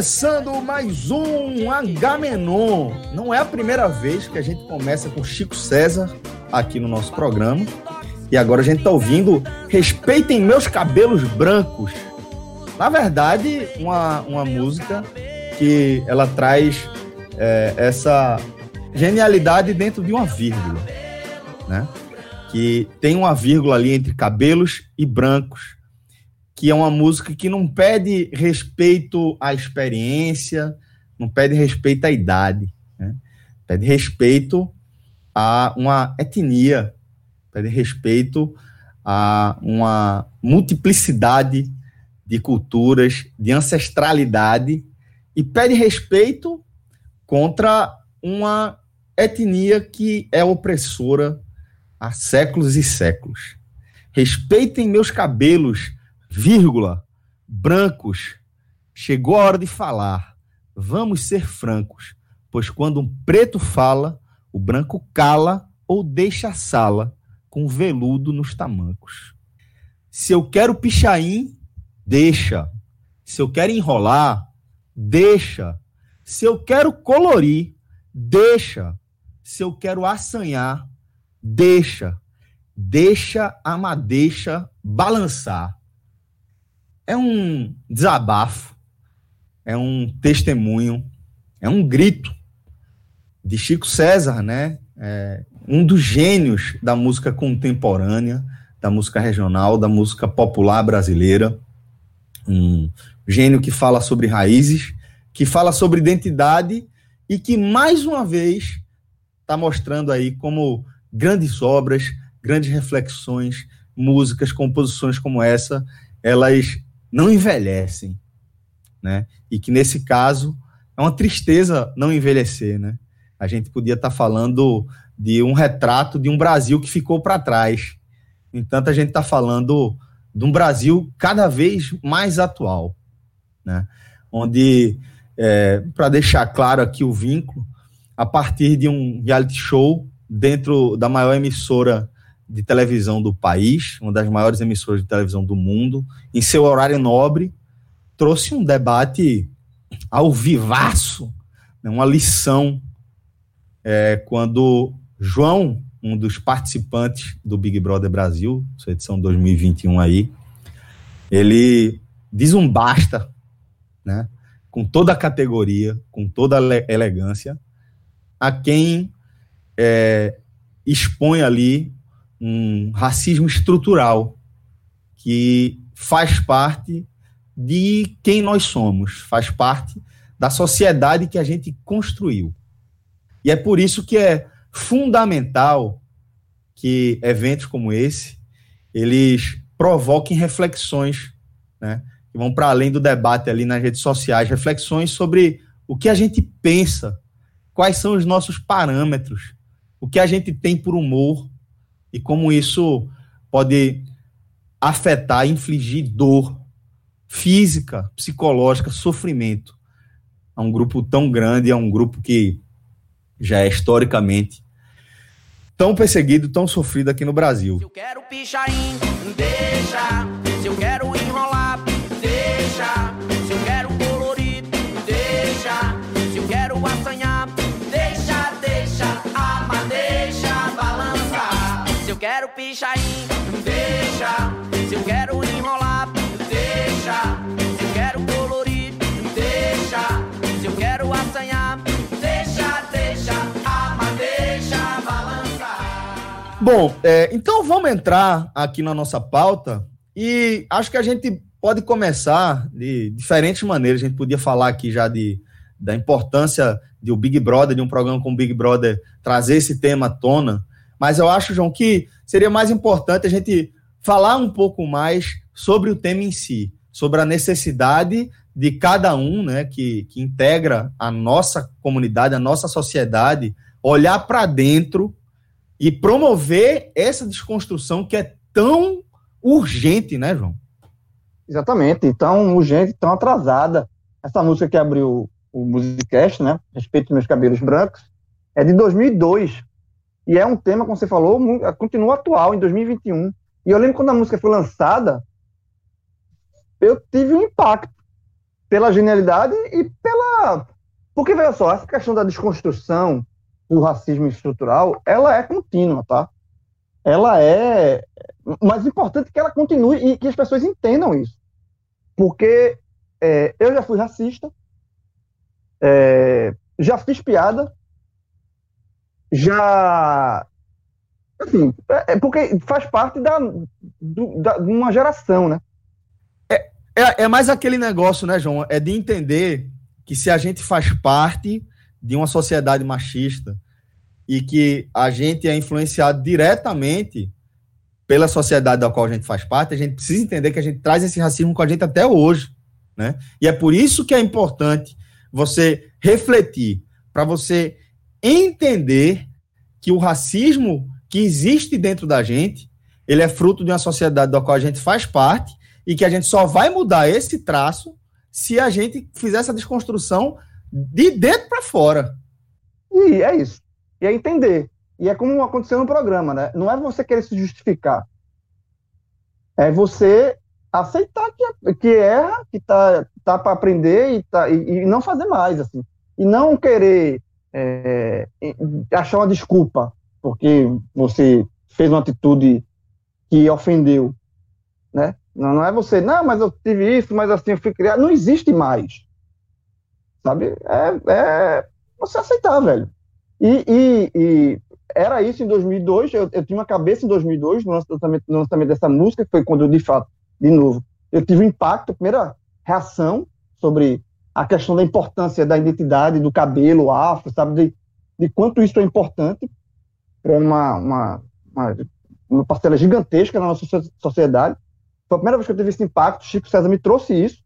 Começando mais um Agamenon. Não é a primeira vez que a gente começa com Chico César aqui no nosso programa. E agora a gente está ouvindo Respeitem Meus Cabelos Brancos. Na verdade, uma, uma música que ela traz é, essa genialidade dentro de uma vírgula, né? Que tem uma vírgula ali entre cabelos e brancos que é uma música que não pede respeito à experiência, não pede respeito à idade, né? pede respeito a uma etnia, pede respeito a uma multiplicidade de culturas, de ancestralidade e pede respeito contra uma etnia que é opressora há séculos e séculos. Respeitem meus cabelos, vírgula, brancos, chegou a hora de falar. Vamos ser francos, pois quando um preto fala, o branco cala ou deixa a sala com veludo nos tamancos. Se eu quero pichain, deixa. Se eu quero enrolar, deixa. Se eu quero colorir, deixa. Se eu quero assanhar, deixa. Deixa a madeixa balançar é um desabafo, é um testemunho, é um grito de Chico César, né? É um dos gênios da música contemporânea, da música regional, da música popular brasileira. Um gênio que fala sobre raízes, que fala sobre identidade e que, mais uma vez, está mostrando aí como grandes obras, grandes reflexões, músicas, composições como essa, elas não envelhecem, né? E que nesse caso é uma tristeza não envelhecer, né? A gente podia estar tá falando de um retrato de um Brasil que ficou para trás. Entanto, a gente está falando de um Brasil cada vez mais atual, né? Onde, é, para deixar claro aqui o vínculo, a partir de um reality show dentro da maior emissora de televisão do país, uma das maiores emissoras de televisão do mundo, em seu horário nobre, trouxe um debate ao vivaço, né, uma lição, é, quando João, um dos participantes do Big Brother Brasil, sua edição 2021 aí, ele diz um basta, né, com toda a categoria, com toda a elegância, a quem é, expõe ali um racismo estrutural que faz parte de quem nós somos, faz parte da sociedade que a gente construiu. E é por isso que é fundamental que eventos como esse eles provoquem reflexões, né, que vão para além do debate ali nas redes sociais, reflexões sobre o que a gente pensa, quais são os nossos parâmetros, o que a gente tem por humor, e como isso pode afetar, infligir dor física, psicológica, sofrimento a um grupo tão grande, a um grupo que já é historicamente tão perseguido, tão sofrido aqui no Brasil. Eu quero pichain, deixa. Bom, é, então vamos entrar aqui na nossa pauta e acho que a gente pode começar de diferentes maneiras. A gente podia falar aqui já de, da importância de o Big Brother, de um programa como o Big Brother, trazer esse tema à tona. Mas eu acho, João, que seria mais importante a gente falar um pouco mais sobre o tema em si, sobre a necessidade de cada um né, que, que integra a nossa comunidade, a nossa sociedade, olhar para dentro e promover essa desconstrução que é tão urgente, né, João? Exatamente, tão urgente, tão atrasada. Essa música que abriu o Musicast, né, Respeito Meus Cabelos Brancos, é de 2002. E é um tema, como você falou, continua atual, em 2021. E eu lembro quando a música foi lançada, eu tive um impacto pela genialidade e pela. Porque, veja só, essa questão da desconstrução do racismo estrutural, ela é contínua, tá? Ela é. Mas importante que ela continue e que as pessoas entendam isso. Porque é, eu já fui racista, é, já fiz piada, já. Assim, é, é porque faz parte da, do, da, de uma geração, né? É, é, é mais aquele negócio, né, João? É de entender que se a gente faz parte de uma sociedade machista e que a gente é influenciado diretamente pela sociedade da qual a gente faz parte, a gente precisa entender que a gente traz esse racismo com a gente até hoje, né? E é por isso que é importante você refletir, para você entender que o racismo que existe dentro da gente, ele é fruto de uma sociedade da qual a gente faz parte e que a gente só vai mudar esse traço se a gente fizer essa desconstrução de dentro para fora. E é isso. E é entender. E é como aconteceu no programa, né? Não é você querer se justificar. É você aceitar que, que erra, que tá, tá para aprender e, tá, e, e, não fazer mais, assim. E não querer é, achar uma desculpa porque você fez uma atitude que ofendeu, né? Não, não é você, não, mas eu tive isso, mas assim eu fui criado. Não existe mais. Sabe? É, é você aceitar, velho. E, e, e, era isso em 2002. Eu, eu tinha uma cabeça em 2002 no lançamento, no lançamento dessa música, que foi quando eu, de fato, de novo, eu tive um impacto, a primeira reação sobre a questão da importância da identidade, do cabelo afro, sabe? De, de quanto isso é importante para uma, uma, uma, uma parcela gigantesca na nossa sociedade. Foi a primeira vez que eu tive esse impacto. Chico César me trouxe isso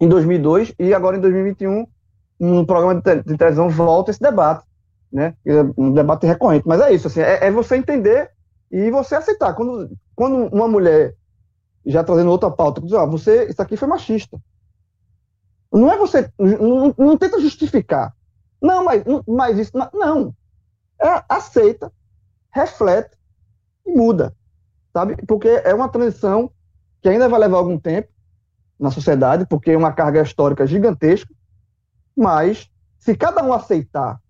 em 2002 e agora em 2021 no programa de televisão volta esse debate, né? Um debate recorrente. Mas é isso, assim, é, é você entender e você aceitar. Quando, quando uma mulher já trazendo outra pauta, diz, ah, você, isso aqui foi machista. Não é você, não, não tenta justificar. Não, mas, mas isso, não. É, aceita, reflete e muda, sabe? Porque é uma transição que ainda vai levar algum tempo na sociedade, porque é uma carga histórica gigantesca, mas se cada um aceitar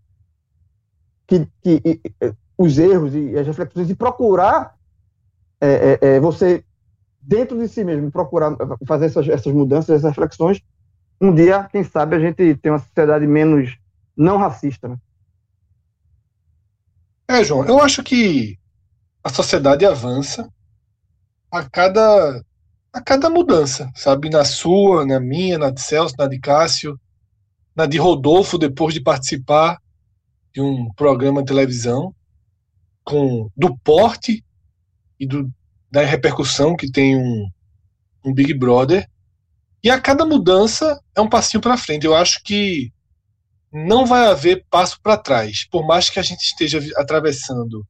que, que e, os erros e as reflexões e procurar é, é, é, você dentro de si mesmo procurar fazer essas, essas mudanças, essas reflexões, um dia, quem sabe, a gente tem uma sociedade menos não racista. Né? É, João, eu acho que a sociedade avança a cada a cada mudança, sabe? Na sua, na minha, na de Celso, na de Cássio, na de Rodolfo, depois de participar de um programa de televisão, com do porte e do, da repercussão que tem um, um Big Brother. E a cada mudança é um passinho para frente. Eu acho que não vai haver passo para trás, por mais que a gente esteja atravessando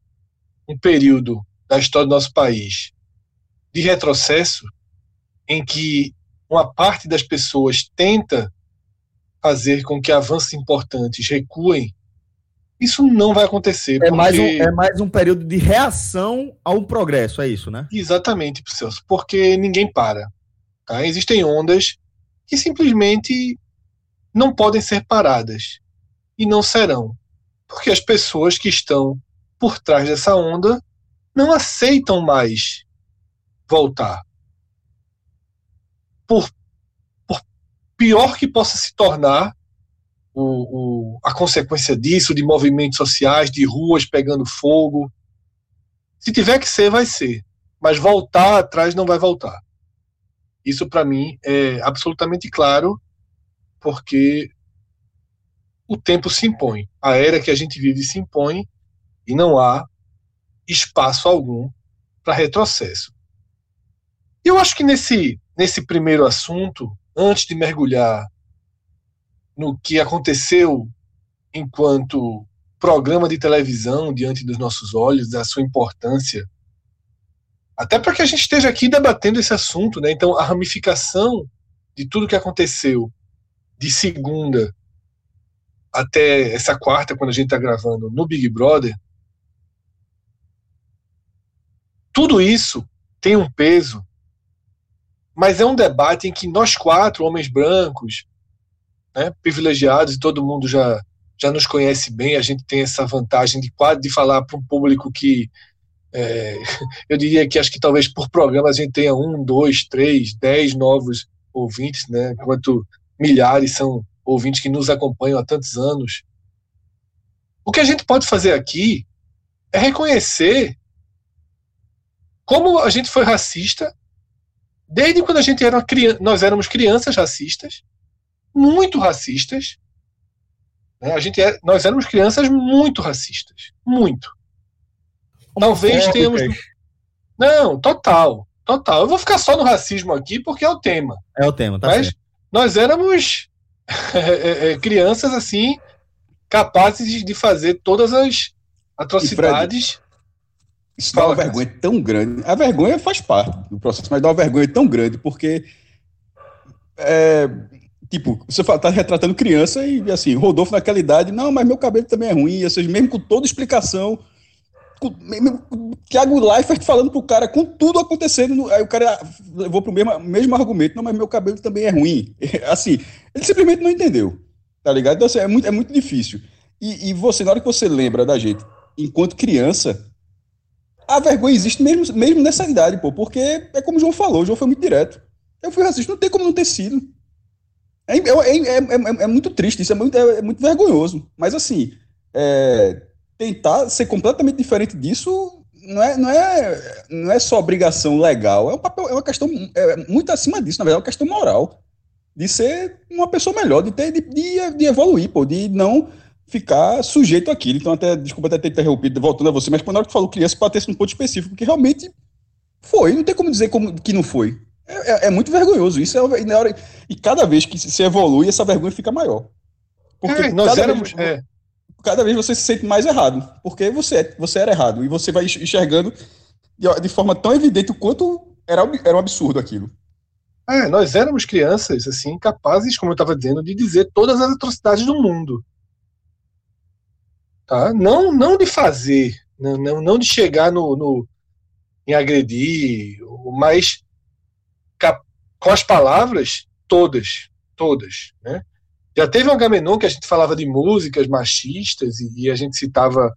um período da história do nosso país de retrocesso, em que uma parte das pessoas tenta fazer com que avanços importantes recuem, isso não vai acontecer. É, mais um, é mais um período de reação ao progresso, é isso, né? Exatamente, Celso, porque ninguém para. Tá? Existem ondas que simplesmente não podem ser paradas. E não serão. Porque as pessoas que estão por trás dessa onda não aceitam mais voltar. Por, por pior que possa se tornar o, o, a consequência disso, de movimentos sociais, de ruas pegando fogo, Se tiver que ser, vai ser. Mas voltar atrás não vai voltar. Isso para mim é absolutamente claro, porque o tempo se impõe. A era que a gente vive se impõe e não há espaço algum para retrocesso. Eu acho que nesse, nesse primeiro assunto, antes de mergulhar no que aconteceu enquanto programa de televisão diante dos nossos olhos, da sua importância, até para que a gente esteja aqui debatendo esse assunto, né? Então, a ramificação de tudo que aconteceu de segunda até essa quarta, quando a gente está gravando no Big Brother, tudo isso tem um peso, mas é um debate em que nós quatro, homens brancos, né, privilegiados, e todo mundo já, já nos conhece bem, a gente tem essa vantagem de, de falar para um público que é, eu diria que acho que talvez por programa a gente tenha um, dois, três, dez novos ouvintes, né, enquanto milhares são ouvintes que nos acompanham há tantos anos. O que a gente pode fazer aqui é reconhecer como a gente foi racista desde quando a gente era criança, nós éramos crianças racistas, muito racistas. Né? A gente é, nós éramos crianças muito racistas, muito. Talvez tenhamos. Não, total, total. Eu vou ficar só no racismo aqui porque é o tema. É o tema, tá Mas certo. nós éramos é, é, é, crianças assim capazes de fazer todas as atrocidades. Isso dá uma vergonha tão grande. A vergonha faz parte do processo, mas dá uma vergonha tão grande porque é, tipo, você tá retratando criança e assim, Rodolfo naquela idade, não, mas meu cabelo também é ruim, ou seja, mesmo com toda explicação, com, mesmo, Thiago Leifert falando pro cara com tudo acontecendo, aí o cara levou pro mesmo, mesmo argumento, não, mas meu cabelo também é ruim. Assim, ele simplesmente não entendeu, tá ligado? Então, assim, é muito, é muito difícil. E, e você, na hora que você lembra da gente, enquanto criança, a vergonha existe mesmo, mesmo nessa idade, pô, porque é como o João falou, o João foi muito direto. Eu fui racista, não tem como não ter sido. É, é, é, é muito triste, isso é muito, é, muito vergonhoso. Mas assim, tentar ser completamente diferente disso não é, não é, não é só obrigação legal, é, um papel, é uma questão é, muito acima disso, na verdade, é uma questão moral. De ser uma pessoa melhor, de, ter, de, de, de evoluir, pô, de não ficar sujeito àquilo. Então, até, desculpa até ter interrompido, voltando a você, mas quando hora que falou criança, batesse num ponto específico, que realmente foi, não tem como dizer como, que não foi. É, é, é muito vergonhoso isso. É, na hora, e cada vez que se evolui, essa vergonha fica maior. Porque é, nós éramos. Vez, é. Cada vez você se sente mais errado. Porque você, você era errado. E você vai enxergando de, de forma tão evidente o quanto era, era um absurdo aquilo. É, nós éramos crianças, assim, capazes, como eu estava dizendo, de dizer todas as atrocidades do mundo. Tá? Não, não de fazer, não, não, não de chegar no, no em agredir, mas com as palavras todas, todas, né? Já teve um Agamenon que a gente falava de músicas machistas e, e a gente citava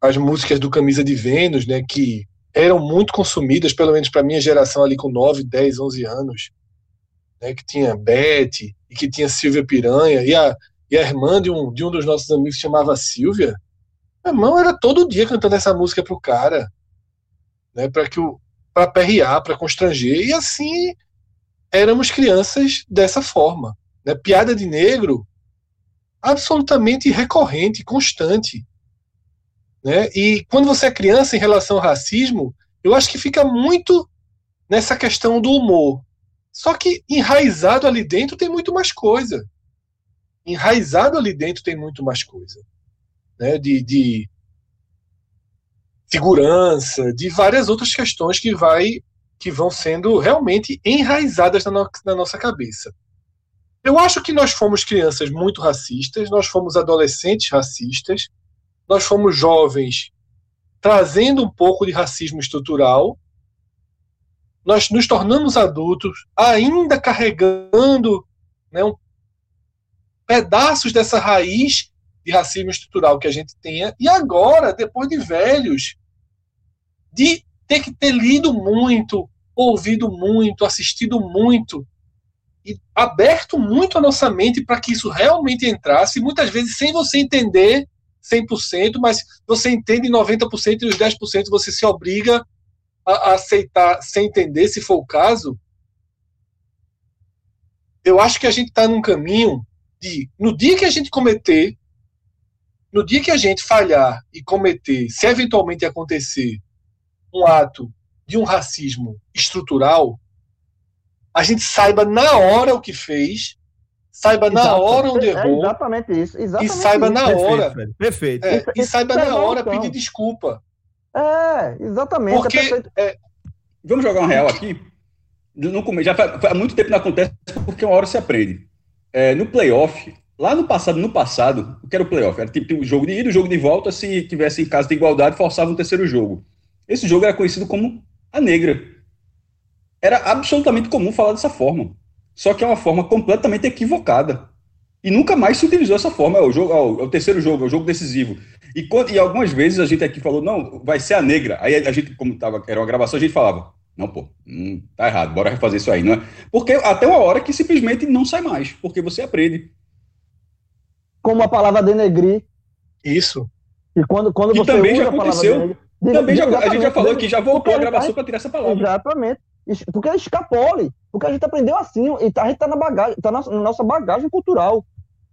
as músicas do Camisa de Vênus, né, que eram muito consumidas, pelo menos para minha geração ali com 9, 10, 11 anos, né, que tinha Beth e que tinha Silvia Piranha e a, e a irmã de um, de um dos nossos amigos chamava Silvia. Meu irmão era todo dia cantando essa música pro cara, né, para que o para perrear, para constranger e assim éramos crianças dessa forma. Né? Piada de negro absolutamente recorrente, constante. Né? E quando você é criança em relação ao racismo, eu acho que fica muito nessa questão do humor. Só que enraizado ali dentro tem muito mais coisa. Enraizado ali dentro tem muito mais coisa. Né? De, de segurança, de várias outras questões que vai que vão sendo realmente enraizadas na, no, na nossa cabeça. Eu acho que nós fomos crianças muito racistas, nós fomos adolescentes racistas, nós fomos jovens trazendo um pouco de racismo estrutural, nós nos tornamos adultos ainda carregando né, um, pedaços dessa raiz de racismo estrutural que a gente tenha, e agora, depois de velhos, de ter que ter lido muito, ouvido muito, assistido muito e aberto muito a nossa mente para que isso realmente entrasse, muitas vezes sem você entender 100%, mas você entende 90% e os 10% você se obriga a aceitar sem entender, se for o caso. Eu acho que a gente está num caminho de, no dia que a gente cometer, no dia que a gente falhar e cometer, se eventualmente acontecer um ato de um racismo estrutural, a gente saiba na hora o que fez, saiba Exato. na hora onde é errou. É exatamente isso. Exatamente e saiba isso. na hora. Perfeito. perfeito. É, e saiba na hora então. pedir desculpa. É, exatamente. Porque, é, Vamos jogar um real aqui? No, já faz, há muito tempo não acontece porque uma hora se aprende. É, no playoff, lá no passado, no passado, o que era o playoff? Era tipo um jogo de ida, um jogo de volta, se tivesse em caso de igualdade, forçava um terceiro jogo. Esse jogo era conhecido como a negra. Era absolutamente comum falar dessa forma. Só que é uma forma completamente equivocada. E nunca mais se utilizou essa forma. É o, jogo, é o, terceiro jogo, é o jogo decisivo. E, e, algumas vezes a gente aqui falou, não, vai ser a negra. Aí a gente, como tava, era uma gravação, a gente falava, não, pô, hum, tá errado, bora refazer isso aí, não é? Porque até uma hora que simplesmente não sai mais, porque você aprende. Como a palavra denegrir. Isso. E quando, quando você também usa já aconteceu. a palavra também já, a gente já falou que já voltou a gravação para tirar essa palavra. Exatamente. Porque é escapole. Porque a gente aprendeu assim, e a gente tá na bagagem, tá na nossa bagagem cultural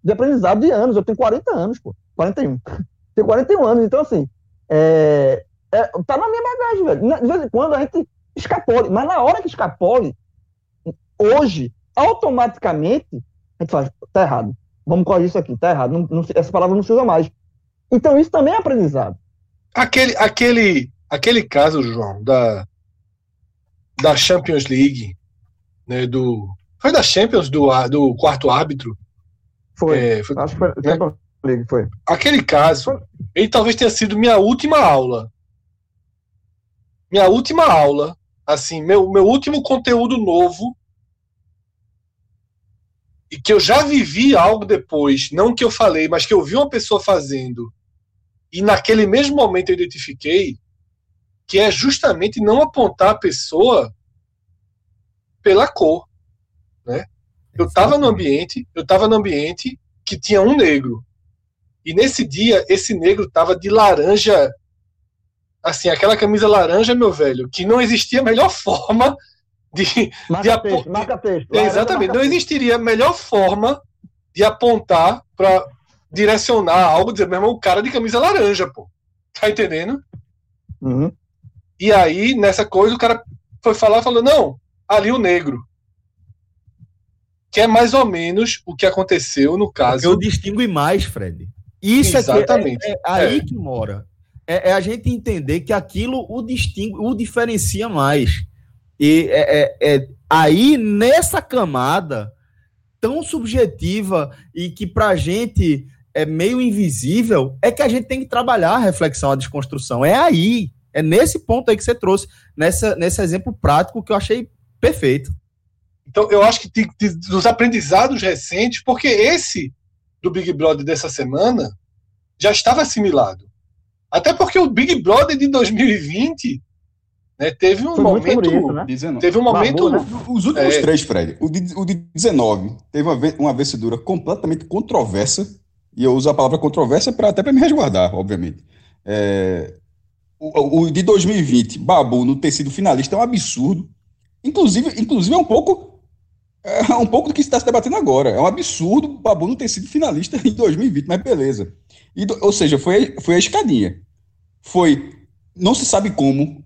de aprendizado de anos. Eu tenho 40 anos, pô. 41. tenho 41 anos, então assim, é, é, tá na minha bagagem, velho. De vez em quando a gente escapole, mas na hora que escapole, hoje, automaticamente, a gente fala, tá errado. Vamos corrigir isso aqui, tá errado. Não, não, essa palavra não se usa mais. Então isso também é aprendizado. Aquele, aquele, aquele caso, João, da, da Champions League, né, do, foi da Champions, do, do quarto árbitro? Foi, é, foi acho que foi, né? League, foi. Aquele caso, ele talvez tenha sido minha última aula. Minha última aula, assim, meu, meu último conteúdo novo e que eu já vivi algo depois, não que eu falei, mas que eu vi uma pessoa fazendo e naquele mesmo momento eu identifiquei que é justamente não apontar a pessoa pela cor, né? Eu estava no ambiente, eu estava no ambiente que tinha um negro. E nesse dia esse negro estava de laranja assim, aquela camisa laranja, meu velho, que não existia melhor forma de, marca de texto, marca texto. exatamente, marca não existiria melhor forma de apontar para direcionar algo, dizer, meu irmão, o cara de camisa laranja, pô. Tá entendendo? Uhum. E aí, nessa coisa, o cara foi falar, falou, não, ali o negro. Que é mais ou menos o que aconteceu no caso. Eu distingo mais, Fred. Isso Exatamente. é, que é, é aí é. que mora. É, é, a gente entender que aquilo o distingue, o diferencia mais. E é, é, é aí, nessa camada tão subjetiva e que pra gente é meio invisível, é que a gente tem que trabalhar a reflexão, a desconstrução. É aí, é nesse ponto aí que você trouxe, nessa, nesse exemplo prático que eu achei perfeito. Então, eu acho que tem, dos aprendizados recentes, porque esse do Big Brother dessa semana já estava assimilado. Até porque o Big Brother de 2020 né, teve um Foi momento. Isso, né? Teve um momento. Babu, né? Os últimos é, três, Fred. O de, o de 19 teve uma, uma vencedura completamente controversa e eu uso a palavra controvérsia pra, até para me resguardar, obviamente. É, o, o, de 2020, Babu não ter sido finalista é um absurdo. Inclusive, inclusive é um pouco é um pouco do que está se debatendo agora. É um absurdo o Babu não ter sido finalista em 2020, mas beleza. E, ou seja, foi, foi a escadinha. Foi, não se sabe como,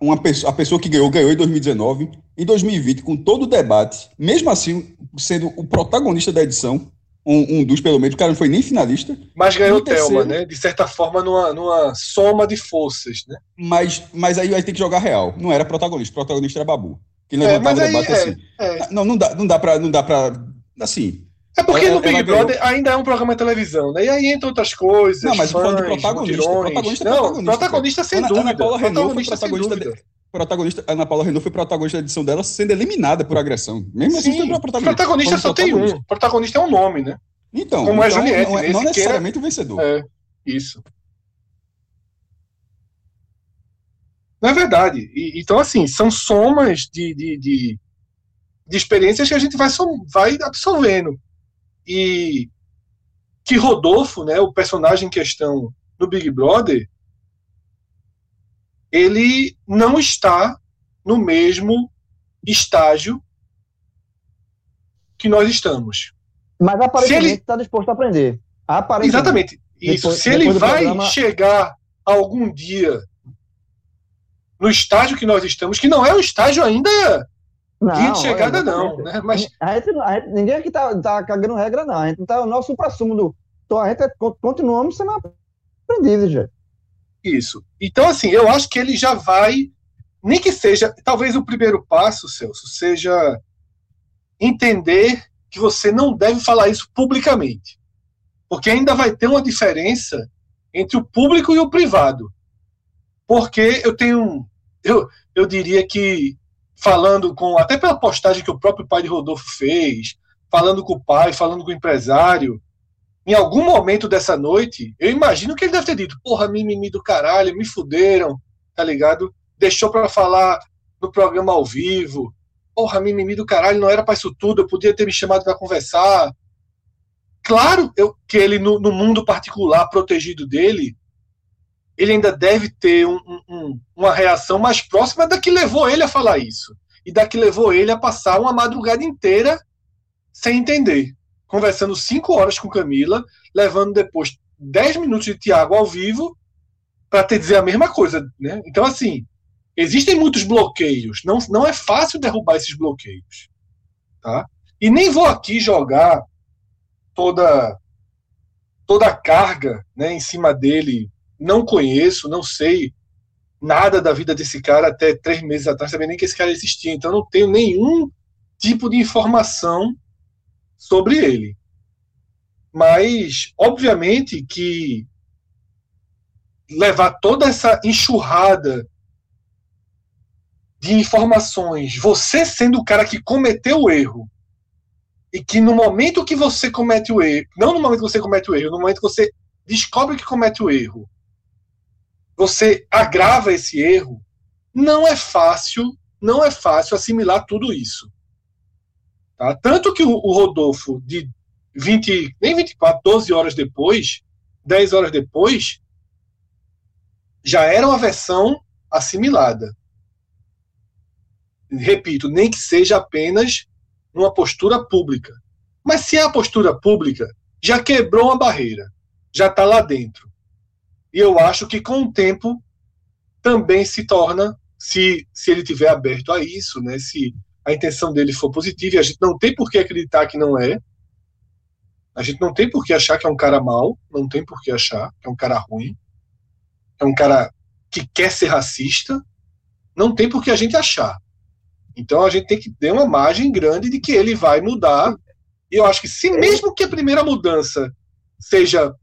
uma pessoa, a pessoa que ganhou, ganhou em 2019. Em 2020, com todo o debate, mesmo assim, sendo o protagonista da edição, um, um, dos, pelo menos, o cara não foi nem finalista. Mas ganhou o Thelma, né? De certa forma, numa, numa soma de forças, né? Mas, mas aí vai ter que jogar real. Não era protagonista, o protagonista era Babu. Que levantava é, o debate é, assim. É. Não, não dá, não dá pra. Não dá pra assim. É porque ela, no Big Brother ganhou. ainda é um programa de televisão, né? E aí, entre outras coisas. Não, mas fãs, falando de protagonista. Protagonista, não, protagonista, protagonista sem Ana, dúvida. Ana Paula Renault foi protagonista. De, protagonista Ana Paula Renault foi protagonista da edição dela sendo eliminada por agressão. Mesmo assim, Sim, assim, foi protagonista. Protagonista só tem um. Protagonista é um nome, né? Então, como é então, é Juliette, não, é, não necessariamente o vencedor. É, isso. Não é verdade. E, então, assim, são somas de, de, de, de, experiências que a gente vai, vai absorvendo. E que Rodolfo, né, o personagem em questão do Big Brother, ele não está no mesmo estágio que nós estamos. Mas aparentemente está disposto a aprender. Exatamente. Isso. Depois, Se ele vai programa... chegar algum dia no estágio que nós estamos, que não é um estágio ainda não, de chegada, não. Né? Mas... A gente, a gente, ninguém aqui tá, tá cagando regra, não. A gente tá o nosso supra-sumo do. Então a gente é, continuamos sendo aprendidos, gente. Isso. Então, assim, eu acho que ele já vai, nem que seja, talvez o primeiro passo, Celso, seja entender que você não deve falar isso publicamente. Porque ainda vai ter uma diferença entre o público e o privado. Porque eu tenho. Eu, eu diria que, falando com. Até pela postagem que o próprio pai de Rodolfo fez, falando com o pai, falando com o empresário, em algum momento dessa noite, eu imagino que ele deve ter dito: porra, mimimi do caralho, me fuderam, tá ligado? Deixou para falar no programa ao vivo. Porra, mimimi do caralho, não era para isso tudo, eu podia ter me chamado para conversar. Claro eu, que ele, no, no, mundo particular protegido dele, ele ainda deve ter um, um, uma reação mais próxima da que levou ele a falar isso. E da que levou ele a passar uma madrugada inteira sem entender. Conversando cinco horas com Camila, levando depois dez minutos de Tiago ao vivo para te dizer a mesma coisa. Né? Então, assim, existem muitos bloqueios. Não, não é fácil derrubar esses bloqueios. Tá? E nem vou aqui jogar toda toda a carga né, em cima dele. Não conheço, não sei nada da vida desse cara até três meses atrás, sabia nem que esse cara existia. Então não tenho nenhum tipo de informação sobre ele. Mas, obviamente, que levar toda essa enxurrada de informações, você sendo o cara que cometeu o erro, e que no momento que você comete o erro, não no momento que você comete o erro, no momento que você descobre que comete o erro, você agrava esse erro, não é fácil, não é fácil assimilar tudo isso. Tá? Tanto que o, Rodolfo, de 20, nem 24, 12 horas depois, 10 horas depois, já era uma versão assimilada. Repito, nem que seja apenas numa postura pública. Mas se é a postura pública, já quebrou uma barreira, já está lá dentro. E eu acho que com o tempo também se torna, se, se ele tiver aberto a isso, né, se a intenção dele for positiva, e a gente não tem por que acreditar que não é, a gente não tem por que achar que é um cara mau, não tem por que achar que é um cara ruim, é um cara que quer ser racista, não tem por que a gente achar. Então a gente tem que ter uma margem grande de que ele vai mudar. E eu acho que se mesmo que a primeira mudança seja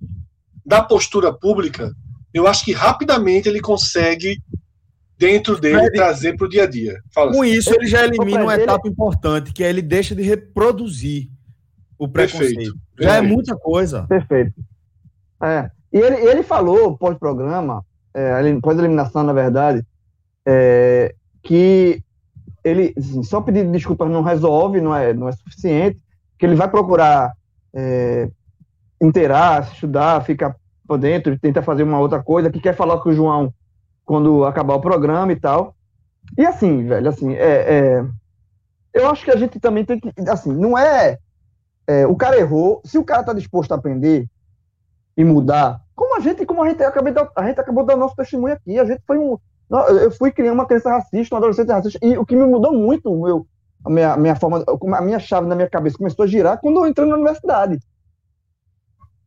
da postura pública, eu acho que rapidamente ele consegue dentro dele trazer para o dia a dia. Fala Com assim. isso ele já elimina uma etapa importante, que é ele deixa de reproduzir o preconceito. Perfeito. Já Perfeito. é muita coisa. Perfeito. É. E ele, ele falou pós-programa, é, pós-eliminação, na verdade, é, que ele assim, só pedir desculpas não resolve, não é, não é suficiente, que ele vai procurar é, inteirar, estudar, ficar por dentro, tentar fazer uma outra coisa, que quer falar com o João quando acabar o programa e tal. E assim, velho, assim, é, é eu acho que a gente também tem que, assim, não é, é, o cara errou, se o cara tá disposto a aprender e mudar, como a gente, como a gente, acabou, a gente acabou dando nosso testemunho aqui, a gente foi um, eu fui criar uma criança racista, um adolescente racista, e o que me mudou muito, meu, a minha, minha forma, a minha chave na minha cabeça começou a girar quando eu entrei na universidade.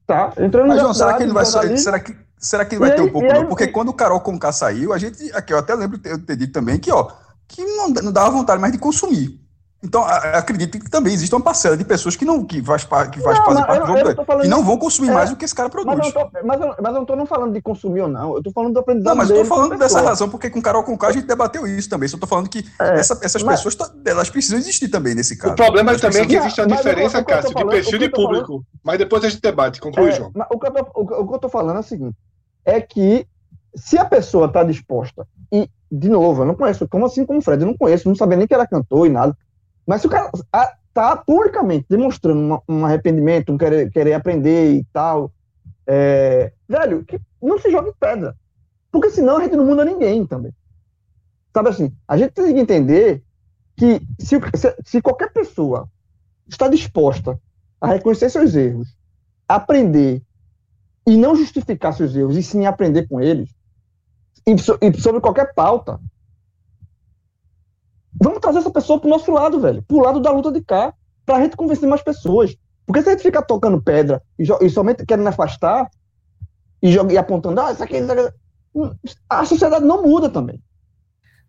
Tá? Entrei na Mas, João, será que ele vai será que, será que vai ter aí, um pouco? Aí, Porque aí, quando o Carol Conká saiu, a gente, aqui eu até lembro eu ter dito também que, ó, que não, não dava vontade mais de consumir. Então, acredito que também existe uma parcela de pessoas que não que faz, que faz não, fazer parte do jogo e não vão consumir é, mais do que esse cara produz. Mas eu, tô, mas, eu, mas eu não estou falando de consumir ou não, eu estou falando do aprendizado. Não, mas eu estou falando dessa razão, porque com Carol Conká a gente debateu isso também. Só estou falando que é, essa, essas mas, pessoas elas precisam existir também nesse caso. O problema é também que existe uma diferença, Cássio, de perfil de público. Falando, mas depois a gente debate, conclui, é, João. O que eu estou falando é o seguinte: é que se a pessoa está disposta, e, de novo, eu não conheço, como assim como o Fred, eu não conheço, não sabia nem que era cantor e nada. Mas se o cara está publicamente demonstrando uma, um arrependimento, um querer, querer aprender e tal, é, velho, que não se jogue pedra. Porque senão a gente não muda ninguém também. Sabe assim, a gente tem que entender que se, se, se qualquer pessoa está disposta a reconhecer seus erros, aprender e não justificar seus erros, e sim aprender com eles, e, e sobre qualquer pauta, vamos trazer essa pessoa para o nosso lado, velho, para o lado da luta de cá, para a gente convencer mais pessoas. Porque se a gente ficar tocando pedra e, e somente querendo afastar e, e apontando, ah, isso aqui, isso aqui, hum, a sociedade não muda também.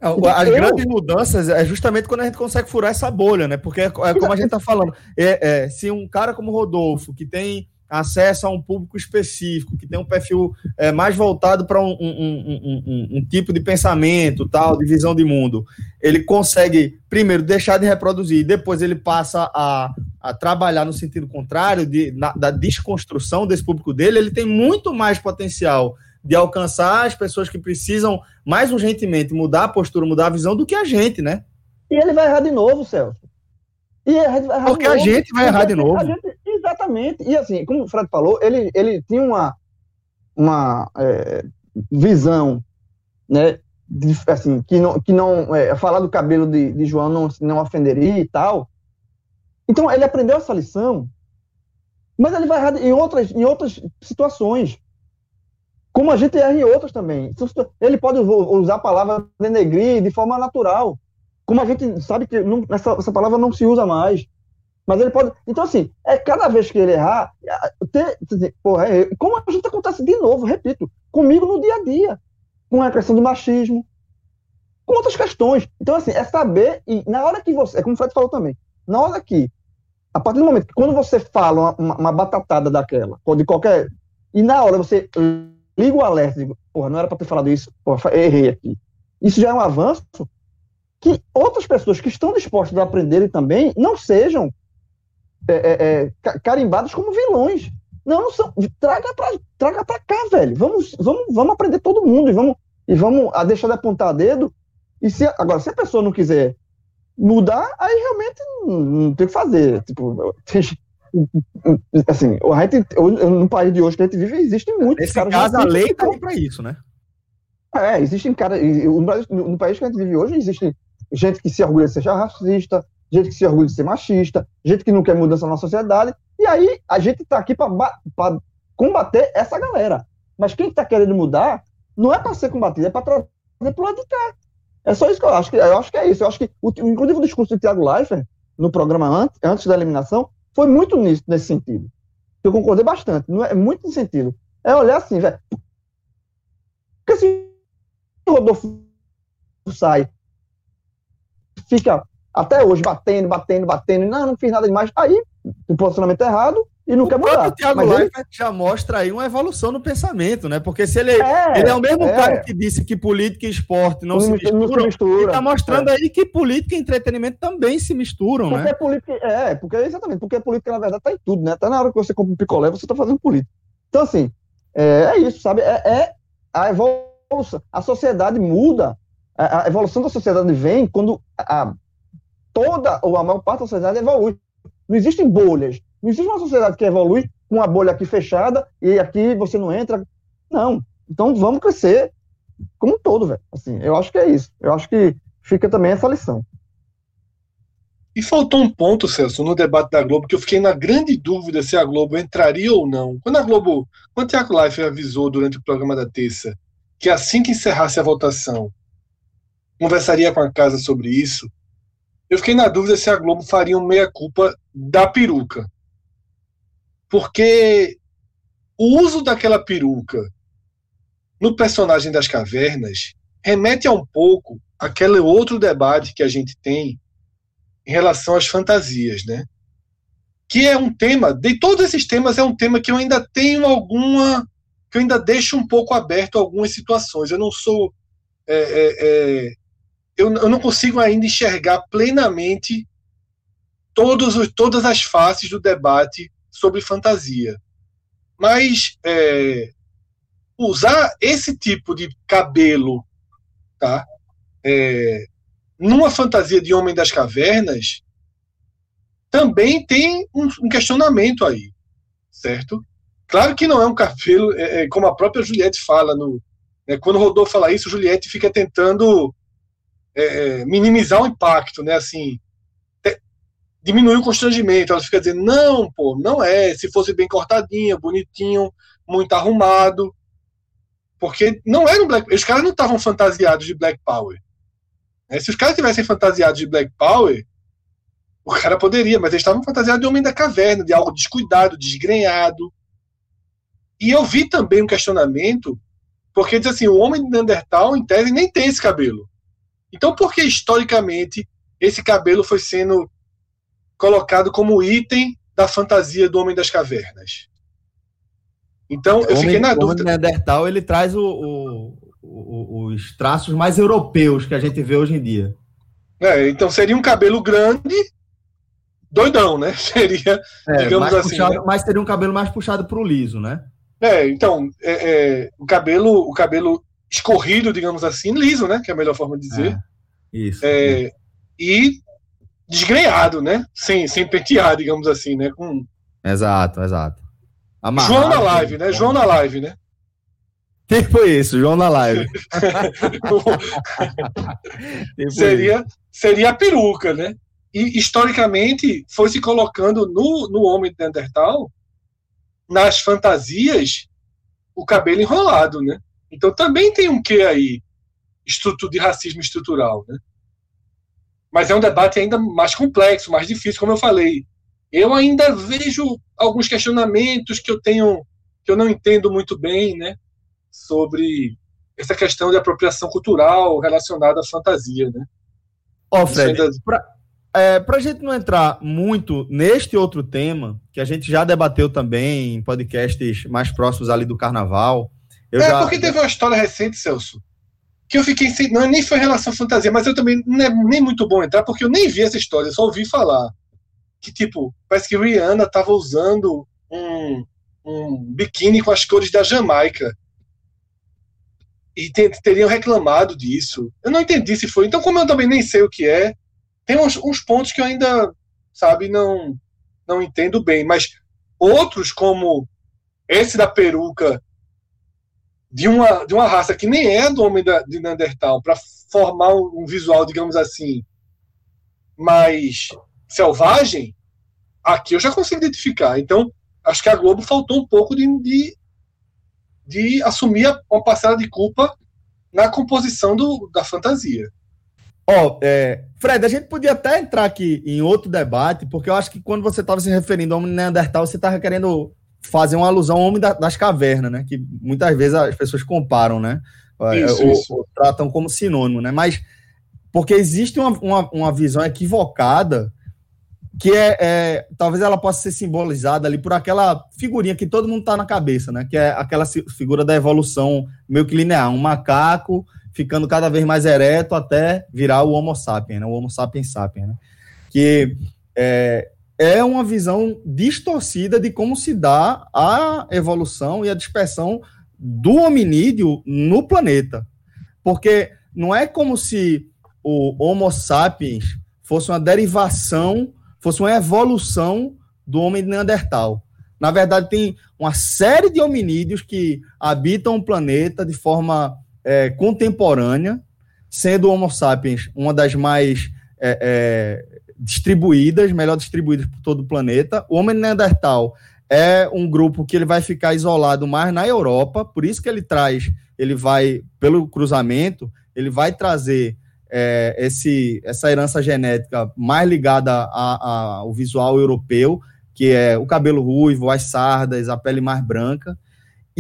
As eu... grandes mudanças é justamente quando a gente consegue furar essa bolha, né? Porque é, é como a gente está falando. É, é, se um cara como Rodolfo, que tem acesso a um público específico, que tem um perfil é, mais voltado para um, um, um, um, tipo de pensamento, tal, de visão de mundo, ele consegue, primeiro, deixar de reproduzir, depois ele passa a, a trabalhar no sentido contrário, de, na, da desconstrução desse público dele, ele tem muito mais potencial de alcançar as pessoas que precisam mais urgentemente mudar a postura, mudar a visão do que a gente, né? E ele vai errar de novo, Celso. E errar Porque a gente vai errar de novo. Gente, exatamente. E assim, como o Fred falou, ele, ele tinha uma, uma é, visão, né? De, assim, que não, que não é, falar do cabelo de, de João não, não ofenderia e tal. Então ele aprendeu essa lição, mas ele vai errar em outras, em outras situações. Como a gente erra em outras também. Ele pode usar a palavra denegrir de forma natural. Como a gente sabe que não, essa, essa palavra não se usa mais. Mas ele pode. Então, assim, é cada vez que ele errar, ter, ter, porra, é, como a gente acontece de novo, repito, comigo no dia a dia, com a questão do machismo, com outras questões. Então, assim, é saber, e na hora que você, é como o Fred falou também, na hora que, a partir do momento que quando você fala uma, uma batatada daquela, de qualquer. E na hora você liga o alerta, digo, porra, não era para ter falado isso, porra, errei aqui. Isso já é um avanço que outras pessoas que estão dispostas a aprenderem também não sejam é, é, é carimbadas como vilões. Não, não são. Traga para traga pra cá, velho. Vamos, vamos, vamos aprender todo mundo e vamos, e vamos a deixar de apontar dedo. E se, agora, se a pessoa não quiser mudar, aí realmente não, não tem o que fazer. Tipo, assim, a gente, no país de hoje que a gente vive, existem muitos Nesse caras. Caso, a lei tá para isso, né? É, existem caras. No, no, país que a gente vive hoje, existe gente que se orgulha de ser racista, gente que se orgulha de ser machista, gente que não quer mudança na sociedade. E aí a gente está aqui para combater essa galera. Mas quem está querendo mudar não é para ser combatido, é para trazer para o lado de cá. É só isso que eu acho. Que, eu acho que é isso. Eu acho que, o, inclusive, o discurso do Tiago Leifert, no programa antes, antes da eliminação, foi muito nisso, nesse sentido. Eu concordei bastante. Não é, é muito nesse sentido. É olhar assim, velho. Porque se o Rodolfo sai, fica até hoje batendo, batendo, batendo, não, não fiz nada demais. Aí, o posicionamento errado e não o quer mudar. O Thiago ele... já mostra aí uma evolução no pensamento, né? Porque se ele é, ele é o mesmo é. cara que disse que política e esporte não, não se misturam, não se mistura. ele tá mostrando é. aí que política e entretenimento também se misturam, porque né? Política, é, porque exatamente, porque a política, na verdade, tá em tudo, né? Tá na hora que você compra um picolé, você tá fazendo política. Então, assim, é, é isso, sabe? É, é a evolução. A sociedade muda, a, a evolução da sociedade vem quando a, toda ou a maior parte da sociedade evolui. Não existem bolhas. Não existe uma sociedade que evolui com uma bolha aqui fechada e aqui você não entra. Não. Então vamos crescer como um todo, velho. Assim, eu acho que é isso. Eu acho que fica também essa lição. E faltou um ponto, Celso, no debate da Globo, que eu fiquei na grande dúvida se a Globo entraria ou não. Quando a Globo, quando o Tiago Life avisou durante o programa da terça que assim que encerrasse a votação, conversaria com a casa sobre isso, eu fiquei na dúvida se a Globo faria um meia-culpa da peruca. Porque o uso daquela peruca no personagem das cavernas remete a um pouco aquele outro debate que a gente tem em relação às fantasias, né? Que é um tema, de todos esses temas, é um tema que eu ainda tenho alguma. que eu ainda deixo um pouco aberto algumas situações. Eu não sou é, é, é, eu, eu não consigo ainda enxergar plenamente todos os, todas as faces do debate sobre fantasia. Mas é, usar esse tipo de cabelo tá, é, numa fantasia de Homem das Cavernas também tem um, um questionamento aí, certo? Claro que não é um cabelo, é, é, como a própria Juliette fala no, né, quando o Rodolfo fala isso, Juliette fica tentando é, é minimizar o impacto, né? Assim, diminuir o constrangimento. Ela fica dizendo, não, pô, não é. Se fosse bem cortadinho, bonitinho, muito arrumado. Porque não era um Black Os caras não estavam fantasiados de Black Power. Né? Se os caras tivessem fantasiados de Black Power, o cara poderia, mas eles estavam fantasiados de Homem da Caverna, de algo descuidado, desgrenhado. E eu vi também um questionamento porque diz assim, o homem de Neandertal, em tese, nem tem esse cabelo. Então, por que historicamente esse cabelo foi sendo colocado como item da fantasia do homem das cavernas? Então, eu fiquei na dúvida. O Neandertal, ele traz o, o, o, os traços mais europeus que a gente vê hoje em dia. É, então seria um cabelo grande, doidão, né? Seria, é, digamos assim. Puxado, né? Mas seria um cabelo mais puxado para o liso, né? É, então, é, é, o cabelo o cabelo escorrido, digamos assim, liso, né? Que é a melhor forma de dizer. É, isso. É, e desgrenhado, né? Sem, sem pentear, digamos assim, né? Com... Exato, exato. Amarrado, João na live, né? João na live, né? Quem foi isso? João na live. seria, seria a peruca, né? E historicamente foi se colocando no, no homem de Neandertal nas fantasias o cabelo enrolado, né? Então também tem um quê aí estrutura de racismo estrutural, né? Mas é um debate ainda mais complexo, mais difícil, como eu falei. Eu ainda vejo alguns questionamentos que eu tenho que eu não entendo muito bem, né, sobre essa questão de apropriação cultural relacionada à fantasia, né? Ó, oh, Fred, ainda... é, para a gente não entrar muito neste outro tema, que a gente já debateu também em podcasts mais próximos ali do carnaval. É, já... porque teve uma história recente, Celso, que eu fiquei sem. Não, nem foi em relação à fantasia, mas eu também não é nem muito bom entrar, porque eu nem vi essa história, só ouvi falar. Que, tipo, parece que Rihanna estava usando um, um biquíni com as cores da Jamaica. E teriam reclamado disso. Eu não entendi se foi. Então, como eu também nem sei o que é, tem uns, uns pontos que eu ainda, sabe, não, não entendo bem. Mas outros, como esse da peruca de uma, de uma raça que nem é do homem da, de Neandertal, para formar um, um, visual, digamos assim, mais selvagem, aqui eu já consigo identificar. Então, acho que a Globo faltou um pouco de, de, de assumir uma parcela de culpa na composição do, da fantasia. Ó, oh, é, Fred, a gente podia até entrar aqui em outro debate, porque eu acho que quando você estava se referindo ao Neandertal, você estava querendo fazer uma alusão ao homem da, das cavernas, né? Que muitas vezes as pessoas comparam, né? É, isso, ou, isso. ou, tratam como sinônimo, né? Mas porque existe uma, uma, uma visão equivocada que é, é, talvez ela possa ser simbolizada ali por aquela figurinha que todo mundo tá na cabeça, né? Que é aquela figura da evolução meio que linear, um macaco ficando cada vez mais ereto até virar o Homo sapiens, né? o Homo sapiens sapiens, né? que é, é uma visão distorcida de como se dá a evolução e a dispersão do hominídeo no planeta. Porque não é como se o Homo sapiens fosse uma derivação, fosse uma evolução do homem de Neandertal. Na verdade, tem uma série de hominídeos que habitam o planeta de forma é, contemporânea, sendo o Homo sapiens uma das mais é, é, distribuídas, melhor distribuídas por todo o planeta. O Homem Neandertal é um grupo que ele vai ficar isolado mais na Europa, por isso que ele traz, ele vai, pelo cruzamento, ele vai trazer é, esse, essa herança genética mais ligada ao visual europeu, que é o cabelo ruivo, as sardas, a pele mais branca.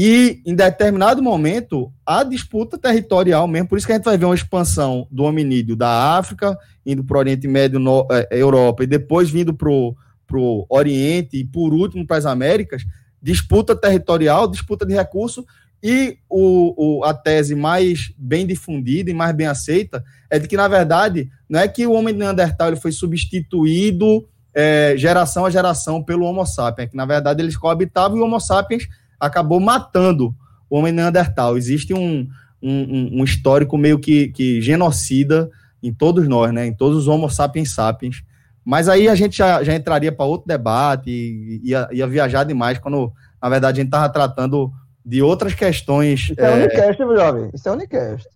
E em determinado momento, a disputa territorial mesmo, por isso que a gente vai ver uma expansão do hominídeo da África, indo para o Oriente Médio, no, é, Europa, e depois vindo para o Oriente, e por último para as Américas, disputa territorial, disputa de recurso, e o, o, a tese mais bem difundida e mais bem aceita é de que, na verdade, não é que o homem de Neandertal ele foi substituído é, geração a geração pelo Homo sapiens, é que, na verdade, eles coabitavam e o Homo sapiens acabou matando o homem neandertal. Existe um, um, um histórico meio que, que genocida em todos nós, né? em todos os Homo sapiens sapiens. Mas aí a gente já, já entraria para outro debate e ia, ia viajar demais quando, na verdade, a gente estava tratando de outras questões. Isso é, é Unicast, meu jovem. Isso é Unicast.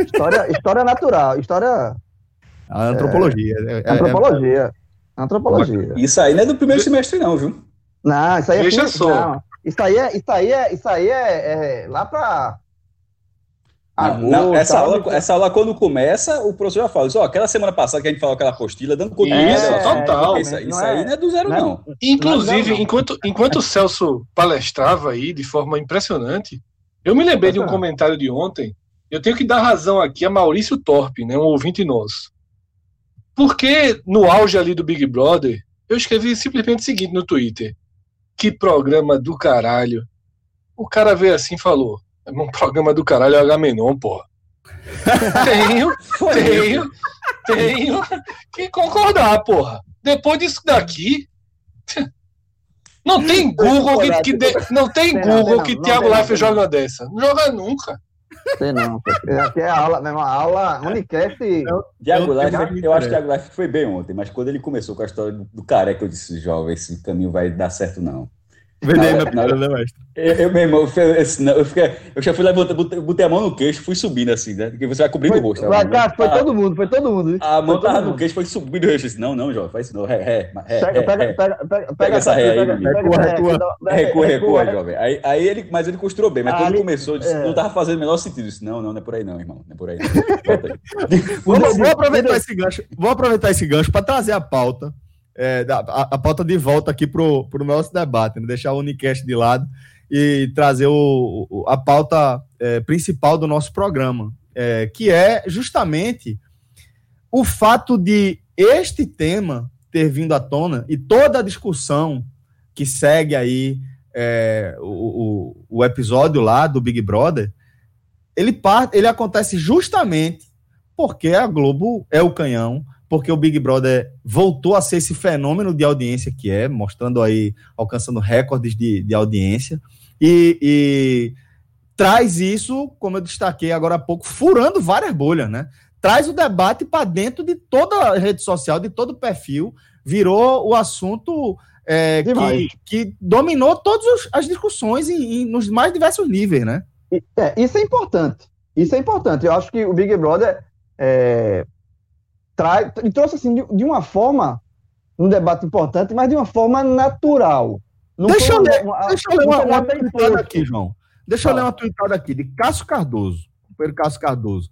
História, história natural, história. A antropologia. É, é, antropologia. Antropologia. Isso aí não é do primeiro semestre, não, viu? Não, isso aí é. Veja só. Não. Isso aí é, isso aí é, isso aí é, é lá para não, essa, aula, essa aula, quando começa, o professor já fala: ó, aquela semana passada que a gente falou aquela apostila, dando conta é, disso. Total. Isso, isso aí não é do zero, não. não. Inclusive, não, enquanto, enquanto o Celso palestrava aí de forma impressionante, eu me lembrei de um comentário de ontem. Eu tenho que dar razão aqui a Maurício Torpe, né, um ouvinte nosso. Porque no auge ali do Big Brother, eu escrevi simplesmente o seguinte no Twitter: Que programa do caralho. O cara veio assim e falou: É um programa do caralho é H-Menon, porra. tenho, tenho, tenho que concordar, porra. Depois disso daqui. Não tem Google que, que de, não tem Google que Thiago Life joga dessa. Não joga nunca. Sei não, aqui é aula, mesmo aula, Unicast. Thiago Life, eu acho que Thiago Life foi bem ontem, mas quando ele começou com a história do careca, eu disse, jovem, esse caminho vai dar certo não. Vendei minha piada, né, mestre? Eu, meu irmão, eu, eu, fiquei, eu já fui lá, botei, botei a mão no queixo, fui subindo assim, né? Porque você vai cobrindo foi, o rosto. Vai, cara, foi todo mundo, foi todo mundo. A mão tava no queixo, foi subindo o rosto. Não, não, jovem, faz isso não. Ré, ré, ré, pega, pega, pega, pega, pega essa ré aí, recua, recua. Recua, recua, jovem. Aí, aí ele, mas ele costurou bem, mas quando começou, disse, não tava fazendo o menor sentido. Disse, não, não, não é por aí não, irmão, não é por aí. Vou aproveitar esse gancho, vou aproveitar esse gancho para trazer a pauta é, a, a, pauta de volta aqui para o nosso debate, né? deixar o Unicast de lado e trazer o, o a pauta é, principal do nosso programa, é, que é justamente o fato de este tema ter vindo à tona e toda a discussão que segue aí é, o, o, o, episódio lá do Big Brother, ele, part, ele acontece justamente porque a Globo é o canhão, porque o Big Brother voltou a ser esse fenômeno de audiência que é, mostrando aí, alcançando recordes de, de audiência, e, e traz isso, como eu destaquei agora há pouco, furando várias bolhas, né? Traz o debate para dentro de toda a rede social, de todo o perfil, virou o assunto é, que, que, dominou todas as discussões em, em, nos mais diversos níveis, né? É, isso é importante. Isso é importante. Eu acho que o Big Brother é, traz, e trouxe assim de, de, uma forma, um debate importante, mas de uma forma natural. Não deixa, eu ler, uma, deixa eu ler uma, uma tweetada aqui, João. Deixa eu ler uma tweetada aqui de Cássio Cardoso, companheiro Cássio Cardoso.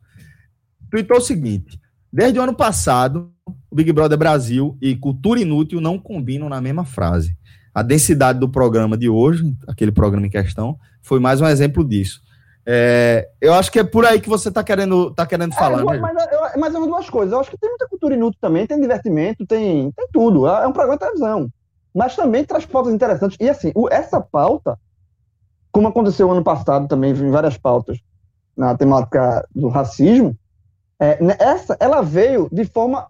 Tweetou o seguinte: desde o ano passado, o Big Brother Brasil e cultura inútil não combinam na mesma frase. A densidade do programa de hoje, aquele programa em questão, foi mais um exemplo disso. É, eu acho que é por aí que você está querendo, tá querendo é, falar. Mas, né? mas, mas é uma duas coisas. Eu acho que tem muita cultura inútil também, tem divertimento, tem, tem tudo. É, é um programa de televisão. Mas também traz pautas interessantes. E assim, o, essa pauta, como aconteceu ano passado também, em várias pautas na temática do racismo, é, né, essa ela veio de forma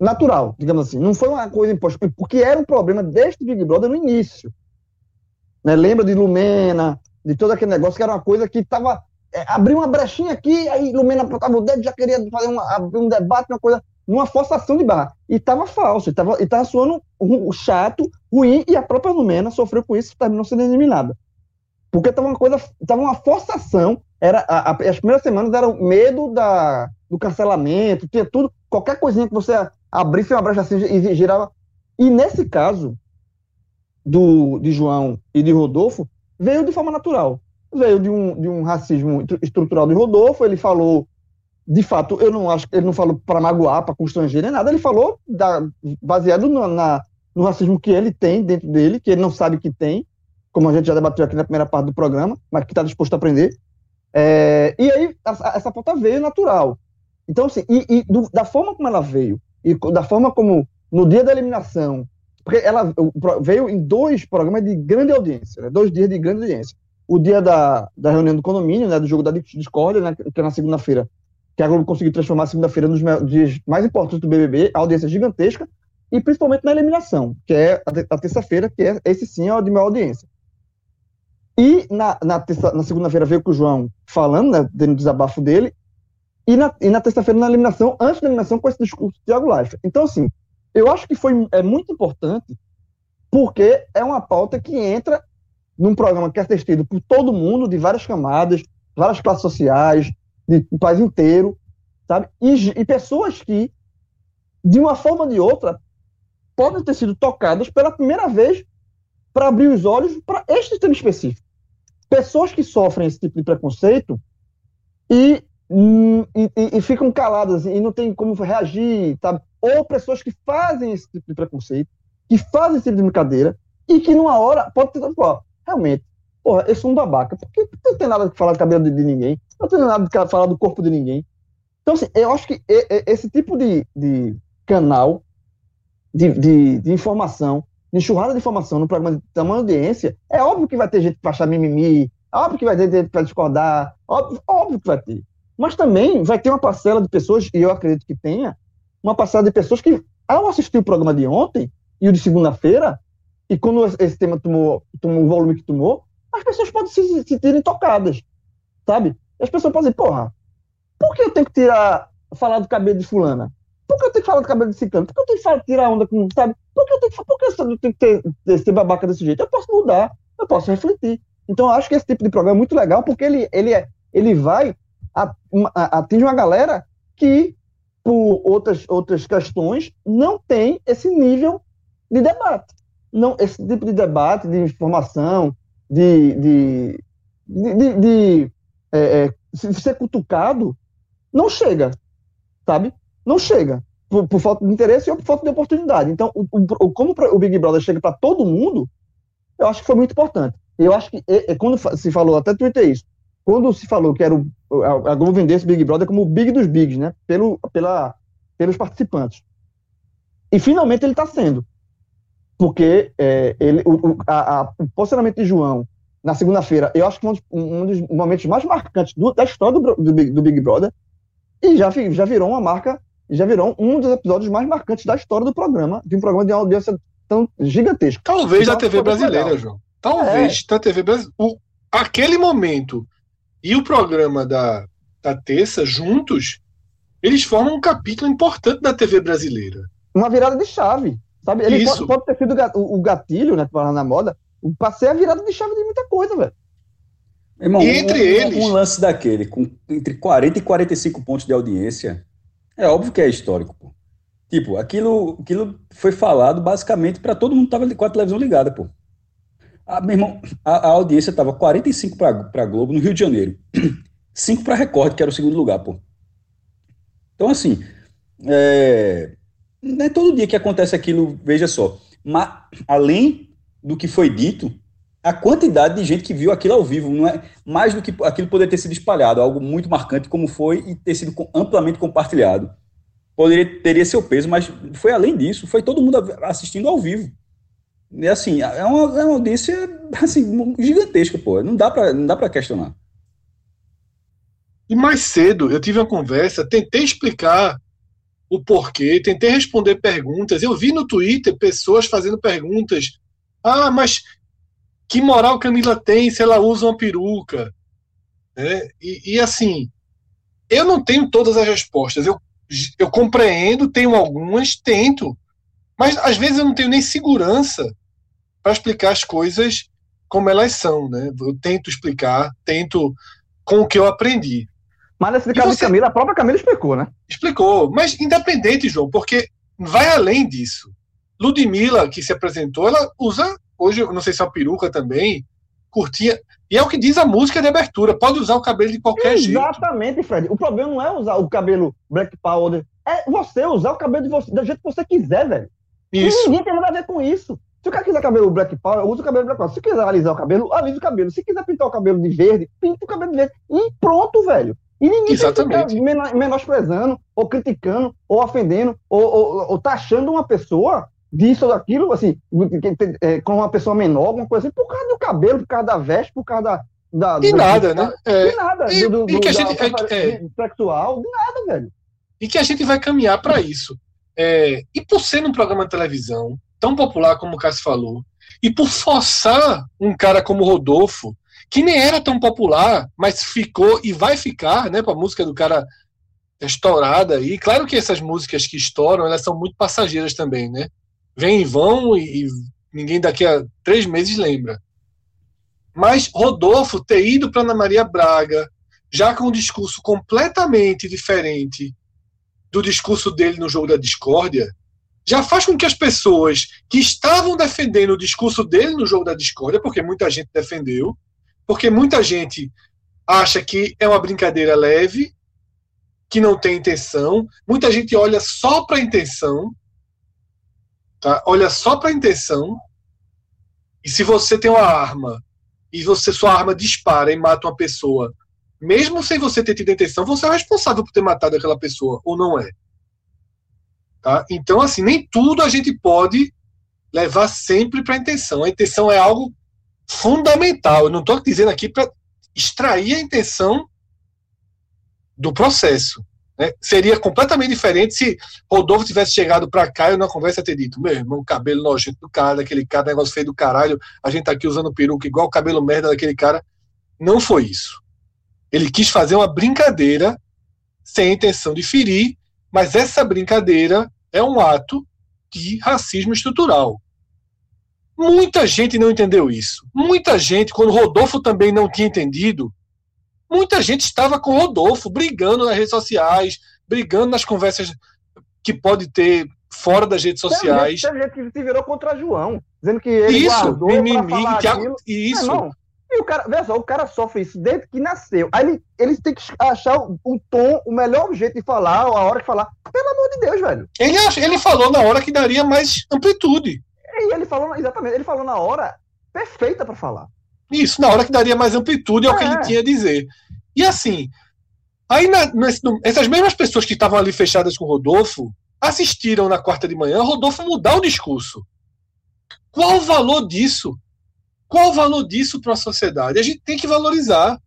natural, digamos assim. Não foi uma coisa imposta, porque era um problema deste Big Brother no início. Né? Lembra de Lumena, de todo aquele negócio, que era uma coisa que estava. É, abriu uma brechinha aqui, aí Lumena apontava o dedo, já queria fazer uma, abrir um debate, uma coisa, numa forçação de barra. E estava falso, estava tava suando um, chato, ruim, e a própria Lumena sofreu com isso terminou sendo eliminada. Porque estava uma coisa, estava uma forçação. Era, a, a, as primeiras semanas era o medo da, do cancelamento, tinha tudo, qualquer coisinha que você abrisse uma brecha assim e girava. E nesse caso do, de João e de Rodolfo, veio de forma natural. Veio de um, de um racismo estrutural de Rodolfo, ele falou, de fato, eu não acho que ele não falou para magoar, para constranger nem nada, ele falou da, baseado no, na, no racismo que ele tem dentro dele, que ele não sabe que tem, como a gente já debateu aqui na primeira parte do programa, mas que está disposto a aprender. É, e aí, essa, essa veio natural. Então, assim, e, e do, da forma como ela veio, e da forma como, no dia da eliminação, porque ela veio em dois programas de grande audiência, né? dois dias de grande audiência. O dia da, da reunião do condomínio, né, do jogo da discórdia, né, que é na segunda-feira, que a Globo conseguiu transformar a segunda-feira nos dias mais importantes do BBB, a audiência gigantesca, e principalmente na eliminação, que é a, terça-feira, que é esse sim é o de maior audiência. E na, na, na segunda-feira veio com o João falando, né, dando desabafo dele, e na, e na terça-feira na eliminação, antes da eliminação, com esse discurso de Thiago Leifert. Então, assim, eu acho que foi, é muito importante, porque é uma pauta que entra num programa que é assistido por todo mundo, de várias camadas, várias classes sociais, de, do país inteiro, sabe? E, e pessoas que, de uma forma ou de outra, podem ter sido tocadas pela primeira vez para abrir os olhos para este tema específico. Pessoas que sofrem esse tipo de preconceito e, hum, e, e, ficam caladas e não tem como reagir, sabe? Ou pessoas que fazem esse tipo de preconceito, que fazem esse tipo de brincadeira e que numa hora pode ter, pô, realmente, porra, eu sou um babaca, porque não tem nada de falar do cabelo de, de ninguém, não tem nada de falar do corpo de ninguém. Então, assim, eu acho que esse tipo de, de canal de, de, de informação, de enxurrada de informação no programa de tamanho audiência, é óbvio que vai ter gente que vai achar mimimi, é óbvio que vai ter gente para discordar, óbvio, óbvio que vai ter. Mas também vai ter uma parcela de pessoas, e eu acredito que tenha, uma parcela de pessoas que, ao assistir o programa de ontem e o de segunda-feira, e quando esse tema tomou, tomou o volume que tomou, as pessoas podem se sentirem tocadas, sabe? E as pessoas podem dizer, porra, por que eu tenho que tirar, falar do cabelo de fulana? Por que eu tenho que falar do cabelo de ciclano? Por que eu tenho que falar, tirar onda com, sabe? Por que eu tenho que, por que eu tenho que ter, ser babaca desse jeito? Eu posso mudar, eu posso refletir. Então, eu acho que esse tipo de programa é muito legal, porque ele, ele, é, ele vai, atingir uma galera que, por outras, outras questões, não tem esse nível de debate. Não, esse tipo de debate, de informação, de, de, de, de, de é, é, ser cutucado, não chega, sabe? não chega. Por, por, falta de interesse ou por falta de oportunidade. Então, o, o, como o Big Brother chega para todo mundo, eu acho que foi muito importante. Eu acho que, é, é, quando se falou, até tuitei isso, quando se falou que era o, a, a Globo vendesse Big Brother como o Big dos Bigs, né? Pelo, pela, pelos participantes. E finalmente ele está sendo. Porque é, ele, o, a, a, o posicionamento de João na segunda-feira, eu acho que um, um dos momentos mais marcantes do, da história do, do, do, Big Brother, e já, já virou uma marca já virou um dos episódios mais marcantes da história do programa, de um programa de audiência tão gigantesco. Talvez então, da TV brasileira, legal. João. Talvez é. da TV brasileira. Aquele momento e o programa da, da terça, juntos, eles formam um capítulo importante da TV brasileira. Uma virada de chave. Sabe? Ele Isso. Pode, pode ter sido o gatilho, né? Falando na moda. Passei a virada de chave de muita coisa, velho. Irmão, e entre um, eles. Um lance daquele, com entre 40 e 45 pontos de audiência, é óbvio que é histórico, pô. Tipo, aquilo, aquilo foi falado basicamente para todo mundo que tava com a televisão ligada, pô. A, meu irmão, a, a audiência tava 45 para Globo no Rio de Janeiro, 5 para Record, que era o segundo lugar, pô. Então, assim, é, não é todo dia que acontece aquilo, veja só. Mas, além do que foi dito, a quantidade de gente que viu aquilo ao vivo, não é mais do que aquilo poder ter sido espalhado, algo muito marcante como foi e ter sido amplamente compartilhado. Poderia teria seu peso, mas foi além disso, foi todo mundo assistindo ao vivo. E assim, é uma, é uma audiência assim, gigantesca, pô. Não dá para questionar. E mais cedo eu tive uma conversa, tentei explicar o porquê, tentei responder perguntas. Eu vi no Twitter pessoas fazendo perguntas. Ah, mas que moral Camila tem se ela usa uma peruca? Né? E, e, assim, eu não tenho todas as respostas. Eu, eu compreendo, tenho algumas, tento, mas às vezes eu não tenho nem segurança para explicar as coisas como elas são. Né? Eu tento explicar, tento com o que eu aprendi. Mas nesse caso você... Camila, a própria Camila explicou, né? Explicou, mas independente, João, porque vai além disso. Ludmilla, que se apresentou, ela usa Hoje, não sei se é uma peruca também, curtinha. E é o que diz a música de abertura. Pode usar o cabelo de qualquer Exatamente, jeito. Exatamente, Fred. O problema não é usar o cabelo black powder. É você usar o cabelo de você, do jeito que você quiser, velho. Isso. E ninguém tem nada a ver com isso. Se o cara quiser cabelo black power, usa o cabelo black power. Se quiser alisar o cabelo, alisa o cabelo. Se quiser pintar o cabelo de verde, pinta o cabelo de verde. E pronto, velho. E ninguém Exatamente. fica menosprezando, ou criticando, ou ofendendo, ou, ou, ou taxando uma pessoa disso ou daquilo, assim, é, com uma pessoa menor, alguma coisa assim, por causa do cabelo, por causa da veste, por causa da. da e nada, né? É, de nada. E, do, do, e que a gente. É, é, sexual, de nada, velho. E que a gente vai caminhar para isso. É, e por ser num programa de televisão tão popular como o Cássio falou, e por forçar um cara como Rodolfo, que nem era tão popular, mas ficou e vai ficar, né, para a música do cara estourada e claro que essas músicas que estouram elas são muito passageiras também, né? Vêm e vão e, e ninguém daqui a três meses lembra. Mas Rodolfo ter ido para Ana Maria Braga, já com um discurso completamente diferente do discurso dele no jogo da discórdia, já faz com que as pessoas que estavam defendendo o discurso dele no jogo da discórdia, porque muita gente defendeu, porque muita gente acha que é uma brincadeira leve, que não tem intenção, muita gente olha só para a intenção, tá? olha só para a intenção, e se você tem uma arma e você sua arma dispara e mata uma pessoa, mesmo sem você ter tido intenção, você é responsável por ter matado aquela pessoa, ou não é? Tá? Então, assim, nem tudo a gente pode levar sempre para a intenção. A intenção é algo fundamental. Eu não estou dizendo aqui para extrair a intenção do processo. Né? Seria completamente diferente se Rodolfo tivesse chegado para cá e na conversa ter dito: meu irmão, cabelo nojento do cara, daquele cara, negócio feio do caralho, a gente tá aqui usando peruca igual o cabelo merda daquele cara. Não foi isso. Ele quis fazer uma brincadeira sem a intenção de ferir, mas essa brincadeira é um ato de racismo estrutural. Muita gente não entendeu isso. Muita gente, quando Rodolfo também não tinha entendido, Muita gente estava com Rodolfo, brigando nas redes sociais, brigando nas conversas que pode ter fora das redes sociais. Tem gente, gente que se virou contra João, dizendo que ele isso, guardou mimimi, que a, isso. Não, e o cara, veja só, o cara sofre isso desde que nasceu. Aí ele, eles têm que achar um tom, o melhor jeito de falar, a hora de falar. Pelo amor de Deus, velho. Ele, ele falou na hora que daria mais amplitude. E ele falou, exatamente, ele falou na hora perfeita para falar. Isso, na hora que daria mais amplitude ao é. que ele é. tinha a dizer. E assim, aí na, nesse, essas mesmas pessoas que estavam ali fechadas com o Rodolfo assistiram na quarta de manhã Rodolfo mudar o discurso. Qual o valor disso? Qual o valor disso para a sociedade? A gente tem que valorizar.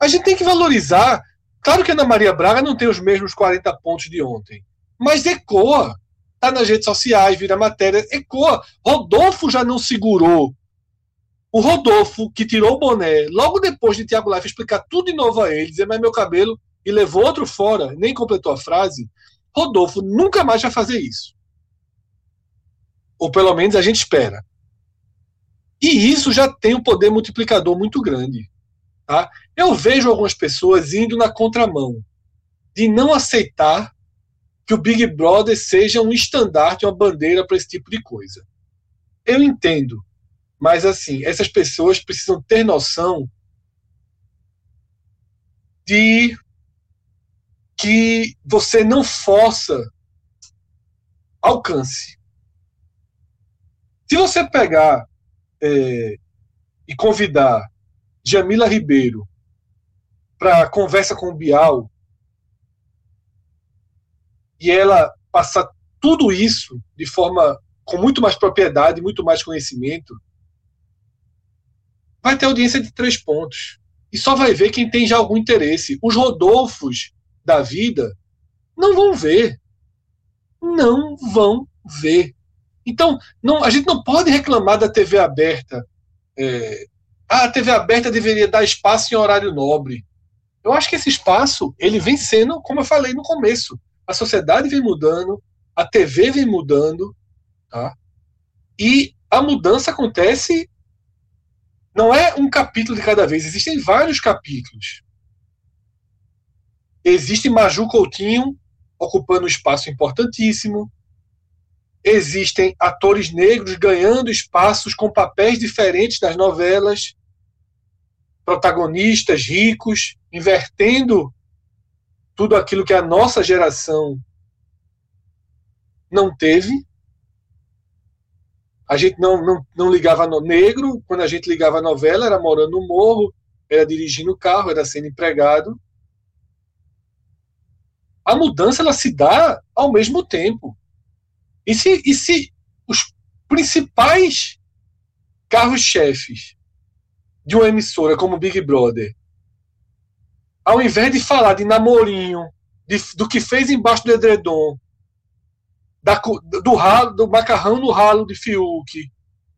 A gente tem que valorizar. Claro que Ana Maria Braga não tem os mesmos 40 pontos de ontem, mas ecoa. Está nas redes sociais, vira matéria, ecoa. Rodolfo já não segurou o Rodolfo, que tirou o boné logo depois de Tiago Life explicar tudo de novo a ele, dizer, mas meu cabelo, e levou outro fora, nem completou a frase, Rodolfo nunca mais vai fazer isso. Ou pelo menos a gente espera. E isso já tem um poder multiplicador muito grande. Tá? Eu vejo algumas pessoas indo na contramão de não aceitar que o Big Brother seja um estandarte, uma bandeira para esse tipo de coisa. Eu entendo mas, assim, essas pessoas precisam ter noção de que você não força alcance. Se você pegar é, e convidar Jamila Ribeiro para conversa com o Bial e ela passar tudo isso de forma com muito mais propriedade, muito mais conhecimento, vai ter audiência de três pontos. E só vai ver quem tem já algum interesse. Os Rodolfos da vida não vão ver. Não vão ver. Então, não, a gente não pode reclamar da TV aberta. É, ah, a TV aberta deveria dar espaço em horário nobre. Eu acho que esse espaço ele vem sendo, como eu falei no começo, a sociedade vem mudando, a TV vem mudando, tá? E a mudança acontece não é um capítulo de cada vez, existem vários capítulos. Existe Maju Coutinho ocupando um espaço importantíssimo. Existem atores negros ganhando espaços com papéis diferentes das novelas. Protagonistas ricos, invertendo tudo aquilo que a nossa geração não teve. A gente não, não, não ligava no negro, quando a gente ligava a novela, era morando no morro, era dirigindo o carro, era sendo empregado. A mudança ela se dá ao mesmo tempo. E se, e se os principais carros-chefes de uma emissora como Big Brother, ao invés de falar de namorinho, de, do que fez embaixo do edredom, da, do, ralo, do macarrão no ralo de Fiuk,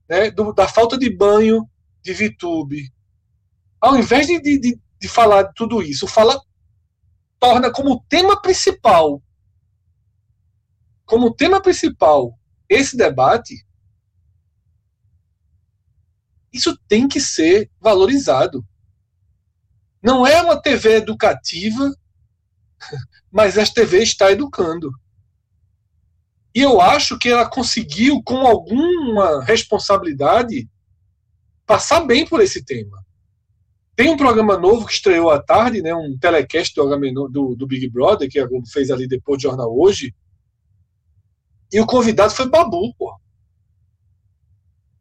né, do, da falta de banho de Vitube. Ao invés de, de, de falar de tudo isso, fala torna como tema principal, como tema principal, esse debate, isso tem que ser valorizado. Não é uma TV educativa, mas essa TV está educando. E eu acho que ela conseguiu, com alguma responsabilidade, passar bem por esse tema. Tem um programa novo que estreou à tarde, né, um telecast do, do, do Big Brother, que a Globo fez ali depois do jornal hoje. E o convidado foi Babu, pô.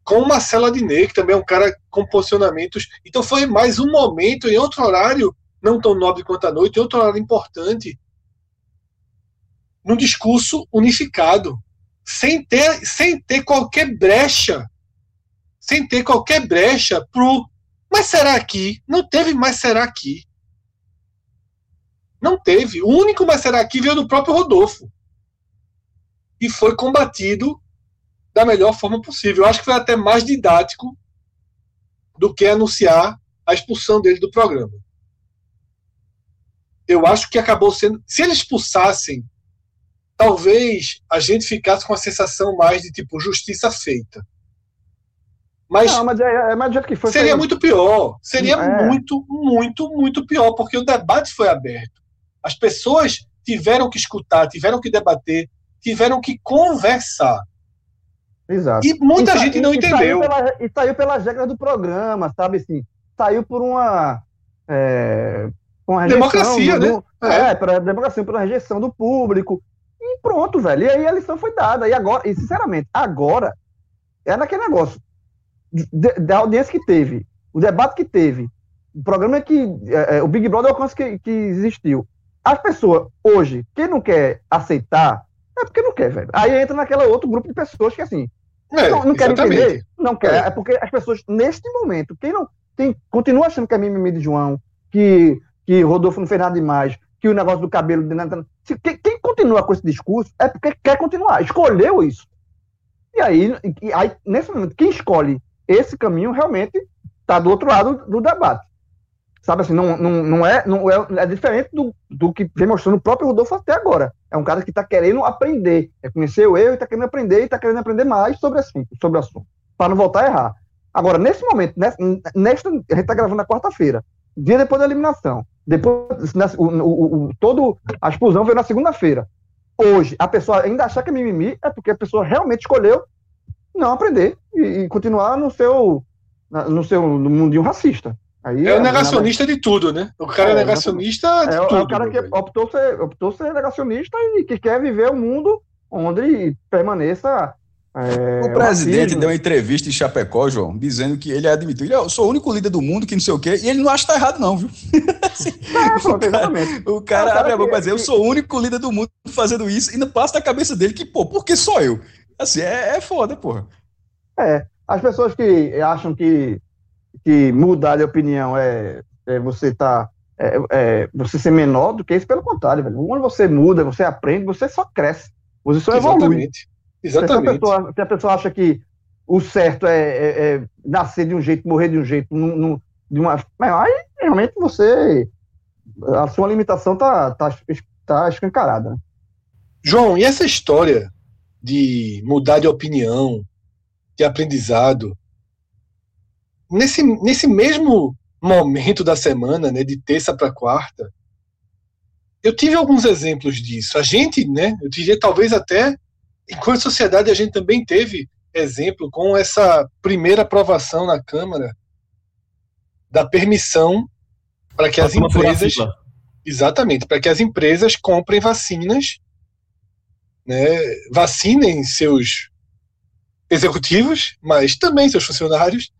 Com o Marcelo que também é um cara com posicionamentos. Então foi mais um momento, em outro horário, não tão nobre quanto a noite, em outro horário importante, num discurso unificado, sem ter, sem ter qualquer brecha, sem ter qualquer brecha pro mas será aqui? Não teve mais será aqui. Não teve. O único mas será aqui veio do próprio Rodolfo. E foi combatido da melhor forma possível. Eu acho que foi até mais didático do que anunciar a expulsão dele do programa. Eu acho que acabou sendo. Se eles expulsassem talvez a gente ficasse com a sensação mais de tipo justiça feita. Mas, não, mas é, é jeito que foi. Seria foi... muito pior. Seria é. muito, muito, muito pior, porque o debate foi aberto. As pessoas tiveram que escutar, tiveram que debater, tiveram que conversar. Exato. E muita e, gente não e, entendeu. E saiu, pela, e saiu pelas regras do programa, sabe assim? Saiu por uma. É, uma democracia, do, né? É, é para democracia, uma rejeição do público. E pronto, velho. E aí a lição foi dada. E agora, e sinceramente, agora é naquele negócio de, da audiência que teve, o debate que teve, o programa que. É, é o Big Brother é o alcance que, que existiu. As pessoas, hoje, quem não quer aceitar, é porque não quer, velho. Aí entra naquela outro grupo de pessoas que, assim, é, não, não quer entender, não quer. É. é. porque as pessoas, neste momento, quem não. Quem continua achando que é mimimi de João, que, que Rodolfo não fez nada demais, que o negócio do cabelo. De... Quem, quem continua com esse discurso é porque quer continuar, escolheu isso. E aí, e aí, nesse momento, quem escolhe esse caminho realmente está do outro lado do debate. Sabe assim, não, não, não, é, não é, é diferente do, do que vem mostrando o próprio Rodolfo até agora. É um cara que está querendo aprender, é conhecer o erro e está querendo aprender e está querendo aprender mais sobre, assim, sobre o assunto, para não voltar a errar. Agora, nesse momento, nessa, nesta, a gente está gravando na quarta-feira, dia depois da eliminação. Depois, nessa, o, o, o, todo a explosão veio na segunda-feira. Hoje, a pessoa ainda achar que é mimimi é porque a pessoa realmente escolheu não aprender e, e continuar no seu, no seu no mundinho racista. Aí, é o negacionista nada... de tudo, né? O cara é, é negacionista de é, tudo. É o cara que optou ser, optou ser negacionista e que quer viver um mundo onde permaneça é, o presidente deu uma entrevista em Chapecó, João, dizendo que ele admitiu, eu sou o único líder do mundo que não sei o quê, e ele não acha que tá errado, não, viu? É, o, cara, o cara abre a boca pra dizer, eu sou o único líder do mundo fazendo isso, e não passa na cabeça dele que, pô, por que só eu? Assim, é, é foda, porra. É, as pessoas que acham que, que mudar de opinião é, é você tá é, é, você ser menor do que isso, pelo contrário, velho. Quando você muda, você aprende, você só cresce. Você só Exatamente. evolui. Exatamente. Se a, pessoa, se a pessoa acha que o certo é, é, é, nascer de um jeito, morrer de um jeito, num, num, de uma. Aí realmente você. A sua limitação tá, tá, tá escancarada. João, e essa história de mudar de opinião, de aprendizado, nesse, nesse mesmo momento da semana, né, de terça para quarta, eu tive alguns exemplos disso. A gente, né, eu diria talvez até enquanto sociedade, a gente também teve exemplo com essa primeira aprovação na Câmara da permissão para que as empresas. Exatamente, para que as empresas comprem vacinas, né, vacinem seus executivos, mas também seus funcionários,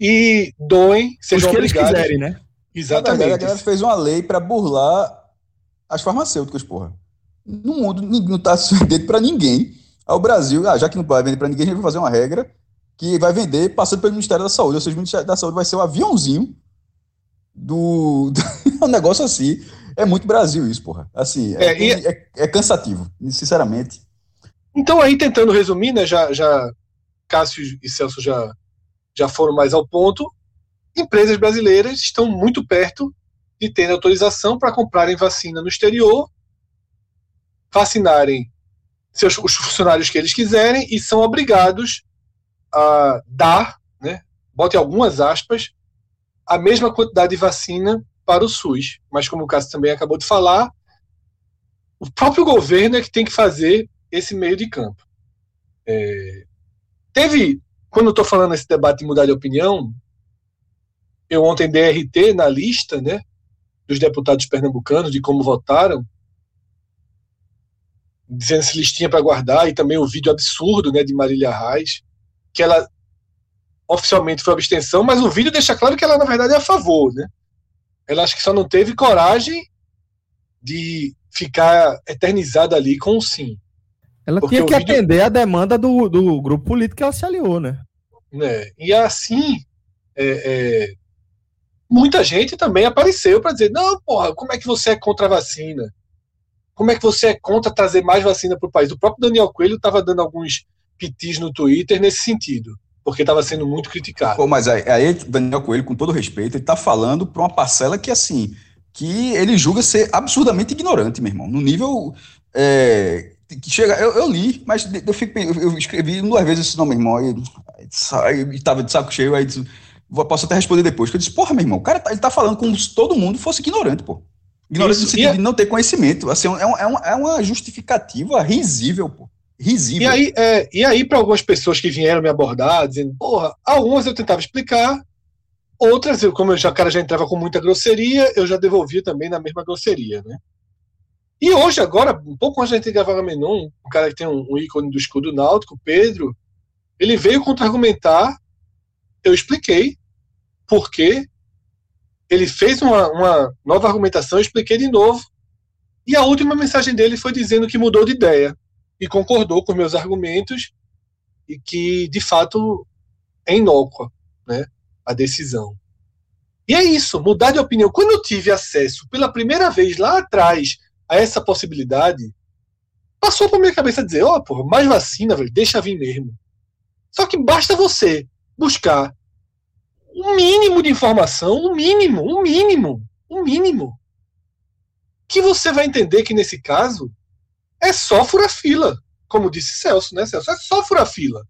e doem, sejam Os que obrigados. Eles quiserem, né? Exatamente. A galera fez uma lei para burlar as farmacêuticas, porra. No mundo não está sucedendo para ninguém ao Brasil, ah, já que não vai vender para ninguém, a gente vai fazer uma regra que vai vender passando pelo Ministério da Saúde. Ou seja, o Ministério da Saúde vai ser o um aviãozinho do. um negócio assim. É muito Brasil isso, porra. Assim, é, é, é, é, cansativo, sinceramente. Então, aí, tentando resumir, né, já, já Cássio e Celso já, já foram mais ao ponto. Empresas brasileiras estão muito perto de terem autorização para comprarem vacina no exterior, vacinarem seus, os funcionários que eles quiserem e são obrigados a dar, né, bote algumas aspas, a mesma quantidade de vacina para o SUS. Mas, como o Cássio também acabou de falar, o próprio governo é que tem que fazer esse meio de campo. É, teve, quando eu estou falando esse debate de mudar de opinião, eu ontem dei RT na lista né, dos deputados pernambucanos, de como votaram, dizendo se listinha para guardar, e também o vídeo absurdo né, de Marília Reis, que ela oficialmente foi abstenção, mas o vídeo deixa claro que ela, na verdade, é a favor. Né? Ela acho que só não teve coragem de ficar eternizada ali com o sim. Ela Porque tinha que vídeo... atender a demanda do, do grupo político que ela se aliou, né? né? E assim, é, é, muita gente também apareceu para dizer: não, porra, como é que você é contra a vacina? Como é que você é contra trazer mais vacina para o país? O próprio Daniel Coelho estava dando alguns pitis no Twitter nesse sentido, porque estava sendo muito criticado. Pô, mas aí, aí Daniel Coelho, com todo respeito, ele está falando para uma parcela que, assim, que ele julga ser absurdamente ignorante, meu irmão. No nível. É, chega. Eu, eu, li, mas eu, fico, eu escrevi duas vezes esse nome, meu irmão. E estava de saco cheio, aí disse, posso até responder depois. Que eu disse, porra, meu irmão, o cara tá, ele tá falando como se todo mundo fosse ignorante, pô. Ignorante no sentido é... de não ter conhecimento. Assim, é, um, é, uma, é uma justificativa risível, pô. Risível. E aí, é, e aí para algumas pessoas que vieram me abordar, dizendo, porra, algumas eu tentava explicar, Outras, como eu já, o cara já entrava com muita grosseria, eu já devolvia também na mesma grosseria, né? E hoje, agora, um pouco antes da gente gravar Menon, um cara que tem um, um ícone do escudo náutico, Pedro, ele veio contra-argumentar, eu expliquei por quê, ele fez uma, uma nova argumentação, eu expliquei de novo, e a última mensagem dele foi dizendo que mudou de ideia e concordou com meus argumentos e que, de fato, é inócua, né? a decisão. E é isso, mudar de opinião. Quando eu tive acesso pela primeira vez lá atrás a essa possibilidade, passou por minha cabeça dizer: ó, oh, porra, mais vacina, velho, deixa vir mesmo. Só que basta você buscar um mínimo de informação, um mínimo, um mínimo, um mínimo. Que você vai entender que nesse caso é só furar fila, como disse Celso, né, Celso? É só furar fila.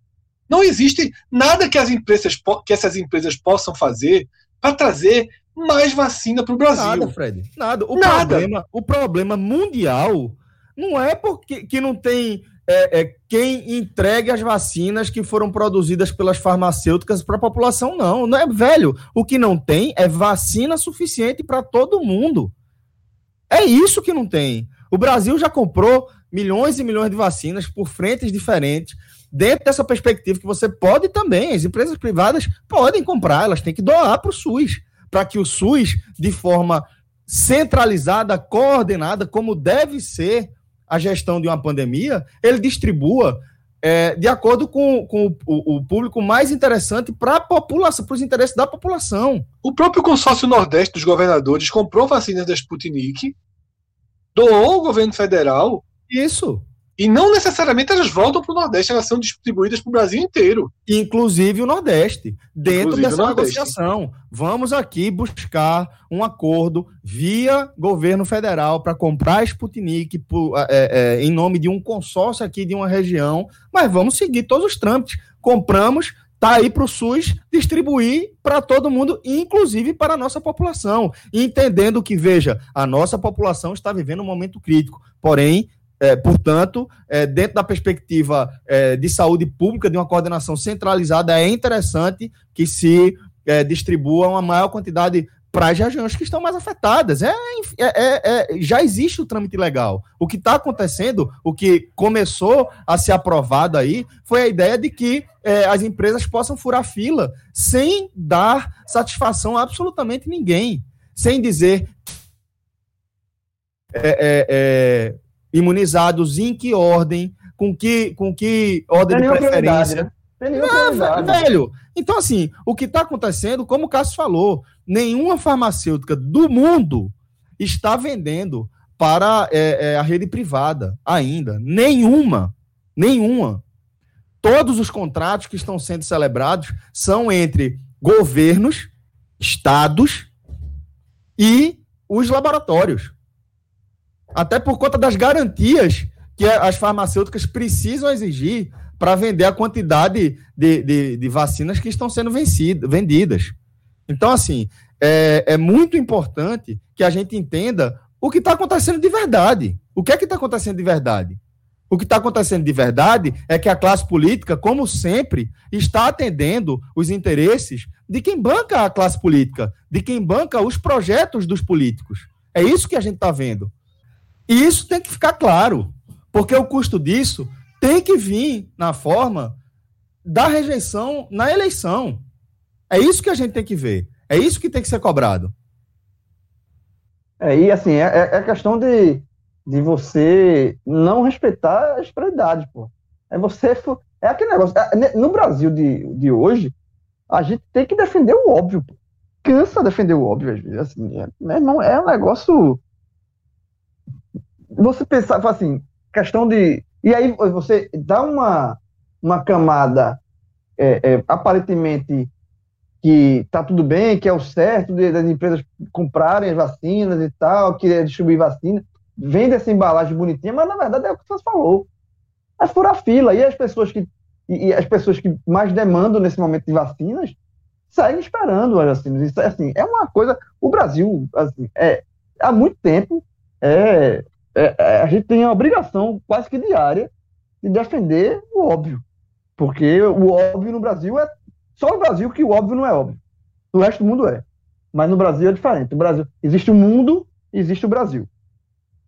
Não existe nada que as empresas que essas empresas possam fazer para trazer mais vacina para o Brasil. Nada, Fred. Nada. O, nada. Problema, o problema mundial não é porque que não tem é, é, quem entregue as vacinas que foram produzidas pelas farmacêuticas para a população, não. Não é velho. O que não tem é vacina suficiente para todo mundo. É isso que não tem. O Brasil já comprou milhões e milhões de vacinas por frentes diferentes dentro dessa perspectiva que você pode também, as empresas privadas podem comprar, elas têm que doar para o SUS, para que o SUS, de forma centralizada, coordenada, como deve ser a gestão de uma pandemia, ele distribua é, de acordo com, com o, o, público mais interessante para a população, para os interesses da população. O próprio consórcio Nordeste dos governadores comprou vacinas da Sputnik, doou ao governo federal. Isso. E não necessariamente elas voltam para o Nordeste, elas são distribuídas para o Brasil inteiro. Inclusive o Nordeste. Dentro Inclusive dessa negociação, vamos aqui buscar um acordo via governo federal para comprar a Sputnik por, é, é, em nome de um consórcio aqui de uma região, mas vamos seguir todos os trâmites. Compramos, tá aí para o SUS distribuir para todo mundo, inclusive para a nossa população, entendendo que, veja, a nossa população está vivendo um momento crítico, porém é, portanto, é, dentro da perspectiva é, de saúde pública, de uma coordenação centralizada, é interessante que se é, distribua uma maior quantidade para as regiões que estão mais afetadas. É, é, é, já existe o trâmite legal. O que está acontecendo, o que começou a ser aprovado aí, foi a ideia de que as empresas possam furar fila sem dar satisfação a absolutamente ninguém, sem dizer é, é, imunizados em que ordem, com que, com que ordem Tem de preferência. Né? Ah, velho, então assim, o que está acontecendo, como o Cássio falou, nenhuma farmacêutica do mundo está vendendo para é, é, a rede privada ainda. Nenhuma. Nenhuma. Todos os contratos que estão sendo celebrados são entre governos, estados e os laboratórios. Até por conta das garantias que as farmacêuticas precisam exigir para vender a quantidade de, de, de, vacinas que estão sendo vencidas, vendidas. Então, assim, é, é muito importante que a gente entenda o que está acontecendo de verdade. O que é que está acontecendo de verdade? O que está acontecendo de verdade é que a classe política, como sempre, está atendendo os interesses de quem banca a classe política, de quem banca os projetos dos políticos. É isso que a gente está vendo. E isso tem que ficar claro, porque o custo disso tem que vir na forma da rejeição na eleição. É isso que a gente tem que ver. É isso que tem que ser cobrado. É, e assim, é, é, é questão de, de você não respeitar as prioridades, pô. É você. É aquele negócio. É, no Brasil de, de hoje, a gente tem que defender o óbvio, pô. Cansa defender o óbvio, às vezes. Assim, é, não, é um negócio. Você pensar, assim, questão de. E aí você dá uma, uma camada é, é, aparentemente que tá tudo bem, que é o certo de, das empresas comprarem as vacinas e tal, que é distribuir vacina, vende essa embalagem bonitinha, mas na verdade é o que você falou. É furar fila. E as pessoas que e, e, as pessoas que mais demandam nesse momento de vacinas seguem esperando as vacinas. Isso, assim, é uma coisa. O Brasil, assim, é, há muito tempo, é, é, é, a gente tem a obrigação quase que diária de defender o óbvio. Porque o óbvio no Brasil é só no Brasil que o óbvio não é óbvio. No resto do mundo é. Mas no Brasil é diferente. No Brasil existe o mundo, existe o Brasil.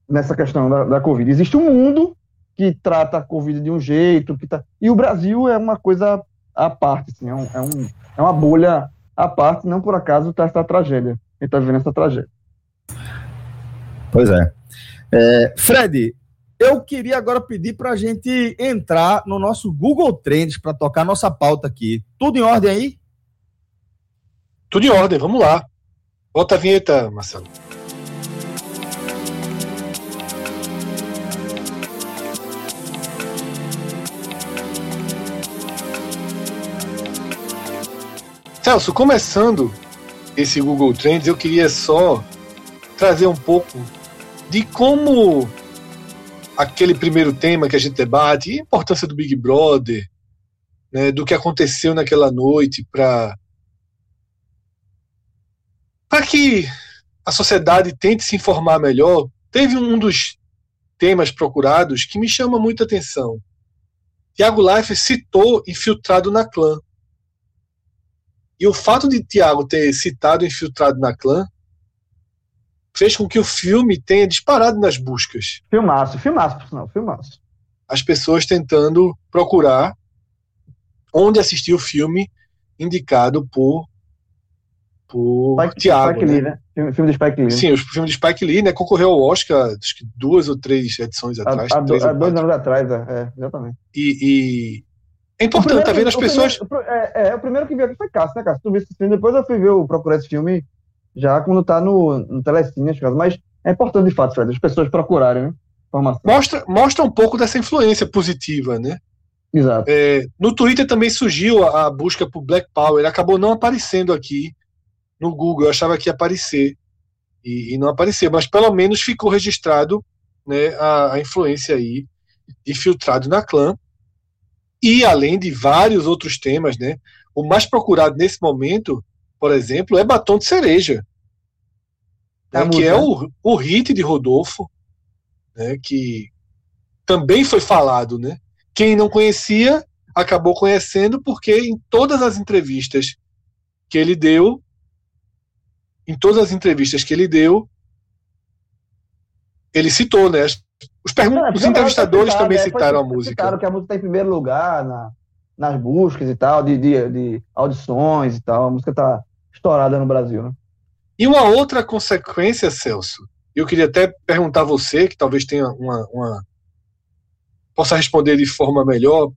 Nessa questão da, da Covid. Existe um mundo que trata a Covid de um jeito, que tá... e o Brasil é uma coisa à parte, assim, é, um, é, um, é uma bolha à parte, não por acaso está essa tragédia. Gente está vivendo essa tragédia. Pois é. É. Fred, eu queria agora pedir para a gente entrar no nosso Google Trends para tocar nossa pauta aqui. Tudo em ordem aí? Tudo em ordem, vamos lá. Bota a vinheta, Marcelo. Celso, começando esse Google Trends, eu queria só trazer um pouco de como aquele primeiro tema que a gente debate, a importância do Big Brother, né, do que aconteceu naquela noite para para que a sociedade tente se informar melhor, teve um dos temas procurados que me chama muita atenção. Tiago Leifert citou Infiltrado na Clã. E o fato de Tiago ter citado Infiltrado na Clã fez com que o filme tenha disparado nas buscas. Filmaço, filmaço, por sinal, filmaço. As pessoas tentando procurar onde assistir o filme indicado por por Spike, Thiago. Spike né? Lee, né? Filme, filme de Spike Lee. Sim, o filme de Spike Lee, né? Concorreu ao Oscar, acho que duas ou três edições atrás. Há, dois anos atrás, é, é, exatamente. E, e... é importante, tá vendo as pessoas. Primeiro, é, é, o primeiro que viu aqui foi Cássio, né, Cássio? Tu viu esse filme, depois eu fui ver, o procurar esse filme já quando está no, no Telecine, mas é importante de fato, Fred, as pessoas procurarem né, informação. Mostra, mostra um pouco dessa influência positiva, né? Exato. É, no Twitter também surgiu a, a, busca por Black Power, acabou não aparecendo aqui no Google, eu achava que ia aparecer e, e não apareceu, mas pelo menos ficou registrado né, a, a influência aí infiltrado na clã e além de vários outros temas, né? O mais procurado nesse momento por exemplo, é Batom de Cereja, né, que é o, o hit de Rodolfo, né, que também foi falado. Né? Quem não conhecia acabou conhecendo porque em todas as entrevistas que ele deu, em todas as entrevistas que ele deu, ele citou, né? Os, pergun- é, os entrevistadores citar, também é, citaram a música. Citaram que a música está em primeiro lugar na, nas buscas e tal, de, de, de audições e tal. A música tá estourada no Brasil, né? E uma outra consequência, Celso, eu queria até perguntar a você, que talvez tenha uma, uma possa responder de forma melhor.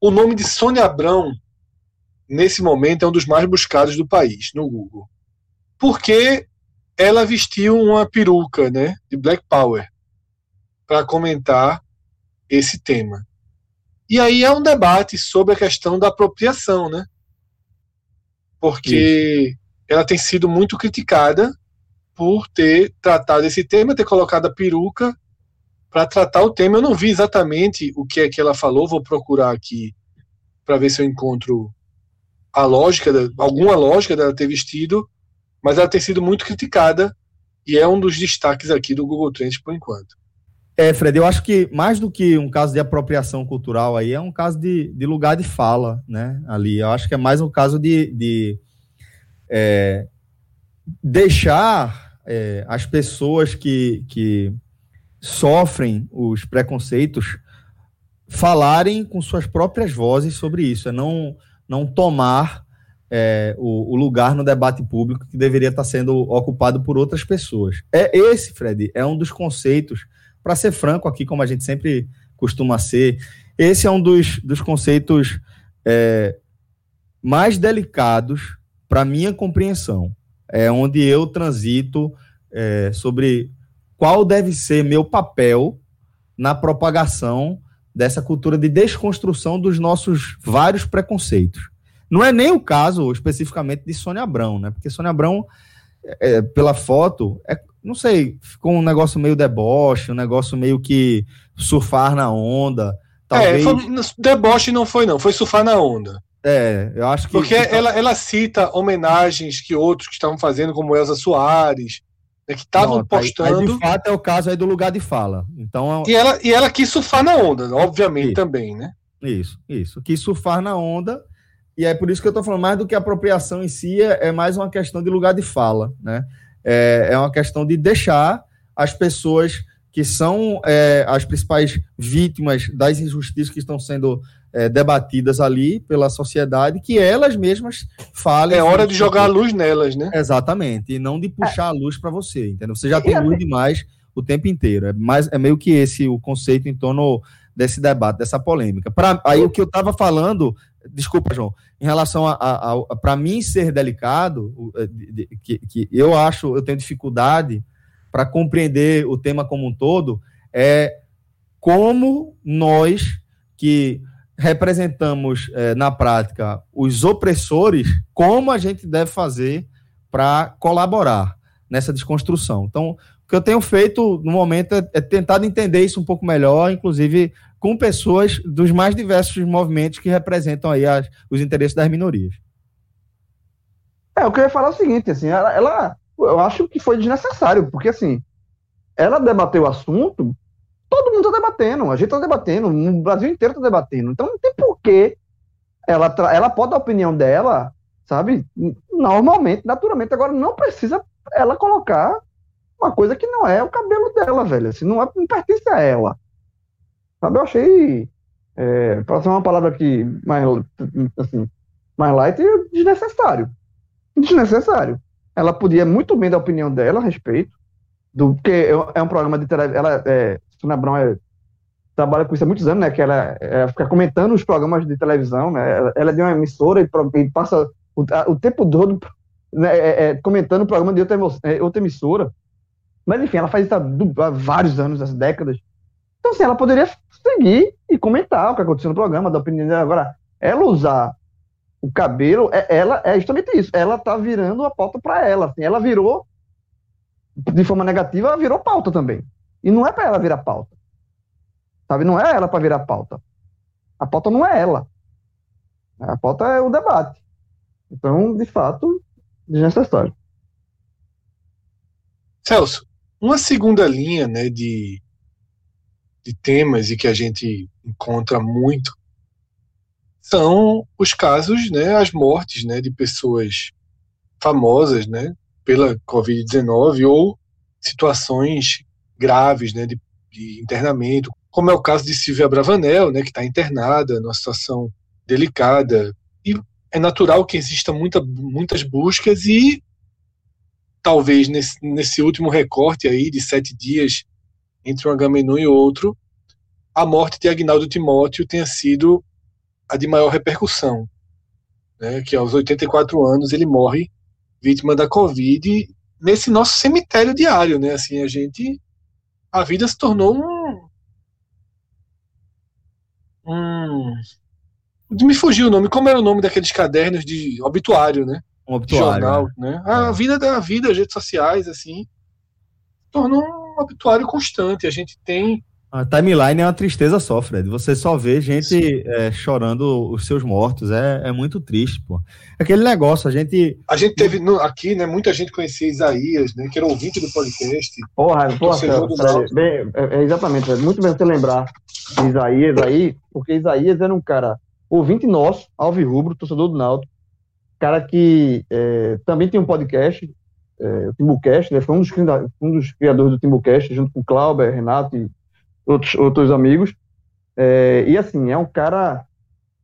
O nome de Sônia Abrão, nesse momento, é um dos mais buscados do país, no Google. Porque ela vestiu uma peruca, né, de Black Power, para comentar esse tema. E aí é um debate sobre a questão da apropriação, né? Porque Isso. ela tem sido muito criticada por ter tratado esse tema, ter colocado a peruca para tratar o tema. Eu não vi exatamente o que é que ela falou, vou procurar aqui para ver se eu encontro a lógica, alguma lógica dela ter vestido, mas ela tem sido muito criticada e é um dos destaques aqui do Google Trends por enquanto. É, Fred, eu acho que mais do que um caso de apropriação cultural aí, é um caso de, de lugar de fala, né? Ali. Eu acho que é mais um caso de, de é, deixar é, as pessoas que, que sofrem os preconceitos falarem com suas próprias vozes sobre isso, é não, não tomar é, o, o, lugar no debate público que deveria estar sendo ocupado por outras pessoas. É esse, Fred, é um dos conceitos, para ser franco aqui, como a gente sempre costuma ser, esse é um dos, dos conceitos é, mais delicados para minha compreensão. É onde eu transito é, sobre qual deve ser meu papel na propagação dessa cultura de desconstrução dos nossos vários preconceitos. Não é nem o caso especificamente de Sônia Abrão, né? Porque Sônia Abrão, é, pela foto, é, não sei, ficou um negócio meio deboche, um negócio meio que surfar na onda. Talvez... É, foi, deboche não foi, não, foi surfar na onda. É, eu acho que. Porque ela, ela cita homenagens que outros que estavam fazendo, como Elza Soares, né, que estavam postando. Aí, de fato é o caso aí do lugar de fala. Então, é... e, ela, e ela quis surfar na onda, obviamente isso. também, né? Isso, isso. Quis surfar na onda, e é por isso que eu estou falando, mais do que apropriação em si, é, é mais uma questão de lugar de fala, né? É, é uma questão de deixar as pessoas que são é, as principais vítimas das injustiças que estão sendo é, debatidas ali pela sociedade, que elas mesmas falem. É hora de jogar a luz nelas, né? Exatamente, e não de puxar é. a luz para você, entendeu? Você já tem luz demais o tempo inteiro. É, mais, é meio que esse o conceito em torno desse debate, dessa polêmica. Pra, aí o que eu estava falando, desculpa, João, em relação a, a, a para mim ser delicado, de, de, que, que eu acho, eu tenho dificuldade para compreender o tema como um todo, é como nós que representamos é, na prática os opressores, como a gente deve fazer para colaborar nessa desconstrução. Então, que eu tenho feito no momento é, é tentar entender isso um pouco melhor, inclusive com pessoas dos mais diversos movimentos que representam aí as, os interesses das minorias. É, eu queria falar o seguinte, assim, ela, ela, eu acho que foi desnecessário, porque assim, ela debateu o assunto todo mundo está debatendo, a gente está debatendo, o Brasil inteiro está debatendo. Então não tem porquê ela, ela pode dar a opinião dela, sabe? Normalmente, naturalmente. Agora não precisa ela colocar uma coisa que não é o cabelo dela, velho. Assim, não, é, não pertence a ela. Sabe? Eu achei, é, para ser uma palavra aqui mais, assim, mais light, desnecessário. Desnecessário. Ela podia muito bem dar a opinião dela a respeito do que é, é um programa de televisão. Ela é, Abrão é, trabalha com isso há muitos anos, né? Que ela fica comentando os programas de televisão, né? Ela, ela é de uma emissora e, e passa o, a, o, tempo todo né, é, é, comentando o programa de outra, é, outra, emissora. Mas, enfim, ela faz isso há, vários anos, há décadas. Então, assim, ela poderia seguir e comentar o que aconteceu no programa, da opinião dela. Agora, ela usar o cabelo, é, ela é justamente isso. Ela tá virando a pauta para ela. Assim, ela virou, de forma negativa, ela virou pauta também. E não é para ela virar pauta. Sabe? Não é ela para virar pauta. A pauta não é ela. A pauta é o debate. Então, de fato, desnecessário. Celso, uma segunda linha né, de, de temas e que a gente encontra muito são os casos, né, as mortes né, de pessoas famosas né, pela Covid-19 ou situações graves, né, de, de internamento, como é o caso de Silvia Bravanel, né, que está internada numa situação delicada. E é natural que exista muita, muitas buscas e talvez nesse, nesse último recorte aí de sete dias entre um Agamenon e outro, a morte de Agnaldo Timóteo tenha sido a de maior repercussão, né, que aos 84 anos ele morre vítima da Covid nesse nosso cemitério diário, né? Assim, a gente a vida se tornou um. um me fugiu o nome. Como era o nome daqueles cadernos de obituário, né? Um obituário, jornal, né? né? A é. vida da vida, as redes sociais, assim, tornou um obituário constante. A gente tem a timeline é uma tristeza só, Fred. Você só vê gente é, chorando os seus mortos. É, é muito triste, pô. Aquele negócio, a gente. A gente teve no, aqui, né? Muita gente conhecia Isaías, né? Que era ouvinte do podcast. Porra, porra, Fred, bem, é, é exatamente. É muito bem você lembrar de Isaías aí, porque Isaías era um cara ouvinte nosso, Alvi Rubro, torcedor do Náutico. Cara que é, também tem um podcast, é, o Timbucast, né? Foi um dos, um dos criadores do Timbucast, junto com o Clauber, Renato e outros, outros amigos. É, e assim, é um cara.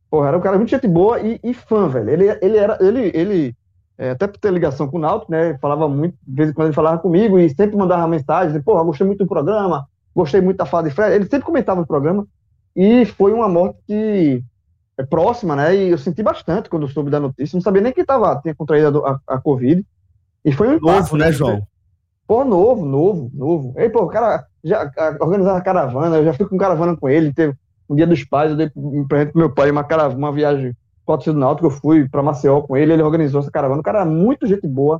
Porra, era um cara muito gente boa e, e fã, velho. Ele, ele era. Ele, ele é, até por ter ligação com o Náutico, né? Falava muito, de vez em quando ele falava comigo e sempre mandava mensagem, porra, gostei muito do programa, gostei muito da fala de Fred. Ele sempre comentava o programa e foi uma morte que próxima, né? E eu senti bastante quando soube da notícia. Não sabia nem que tava, tinha contraído a, a, Covid. E foi um impacto, Novo, né, né João? Pô, novo, novo, novo. Ei, pô, o cara já organizava caravana, eu já fui com caravana com ele, teve um dia dos pais, eu dei um presente pro meu pai, uma, caravana, uma viagem com o do Náutico, eu fui para Maceió com ele, ele organizou essa caravana, o cara é muito gente boa,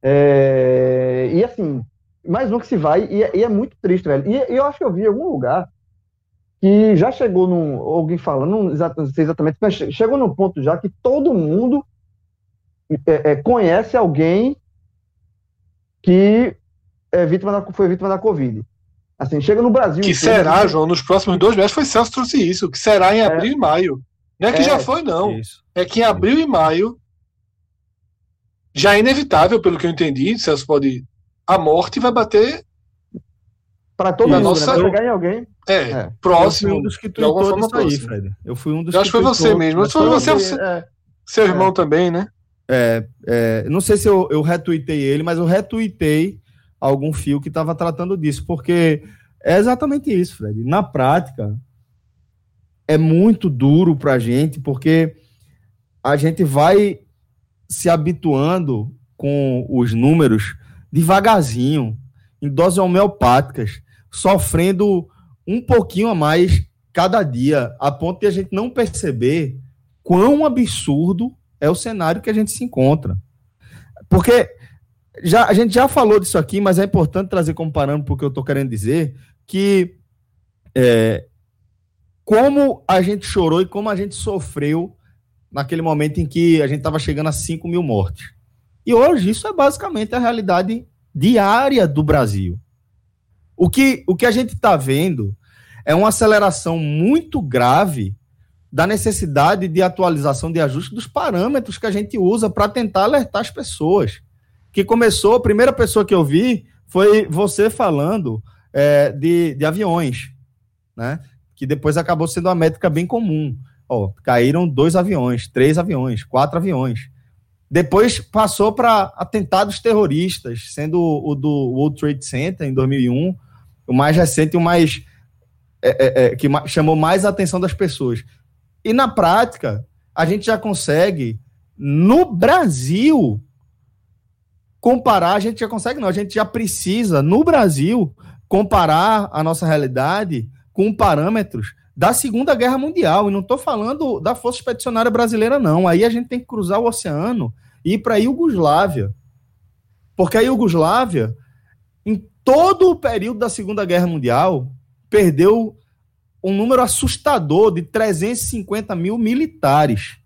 é... e assim, mais um que se vai, e, é, e é muito triste, velho, e, e, eu acho que eu vi em algum lugar que já chegou num, alguém falando, não sei exatamente, mas chegou num ponto já que todo mundo é, é, conhece alguém que é vítima da, foi vítima da Covid. Assim, chega no Brasil. Que será, João, nos próximos dois meses foi Celso trouxe isso, que será em é. abril é, e maio. Não é que é, já foi, não. Isso. É que em abril e maio já é inevitável, pelo que eu entendi, Celso pode. A morte vai bater. Para todo mundo, nossa... né? pegar em alguém. É, é. próximo. Eu fui um dos que tweetou isso aí, Fred. Eu fui um dos eu acho que foi você mesmo. Foi você, você é. seu irmão é. também, né? É, é, não sei se eu, eu retuitei ele, mas eu retuitei algum fio que estava tratando disso, porque é exatamente isso, Fred. Na prática, é muito duro para a gente, porque a gente vai se habituando com os números devagarzinho, em doses homeopáticas, sofrendo um pouquinho a mais cada dia, a ponto de a gente não perceber quão absurdo é o cenário que a gente se encontra. Porque já, a gente já falou disso aqui, mas é importante trazer como parâmetro porque eu estou querendo dizer que é, como a gente chorou e como a gente sofreu naquele momento em que a gente estava chegando a 5 mil mortes. E hoje isso é basicamente a realidade diária do Brasil. O que, o que a gente está vendo é uma aceleração muito grave da necessidade de atualização de ajuste dos parâmetros que a gente usa para tentar alertar as pessoas que começou, a primeira pessoa que eu vi foi você falando é, de, de aviões, né? Que depois acabou sendo uma métrica bem comum. Ó, caíram dois aviões, três aviões, quatro aviões. Depois passou para atentados terroristas, sendo o, do World Trade Center em 2001, o mais recente e o mais é, é, é, que chamou mais a atenção das pessoas. E na prática, a gente já consegue, no Brasil, comparar, a gente já consegue, não, a gente já precisa, no Brasil, comparar a nossa realidade com parâmetros da Segunda Guerra Mundial. E não estou falando da Força Expedicionária Brasileira, não. Aí a gente tem que cruzar o oceano e ir para a Iugoslávia. Porque a Iugoslávia, todo o período da Segunda Guerra Mundial, perdeu um número assustador de 350 mil militares.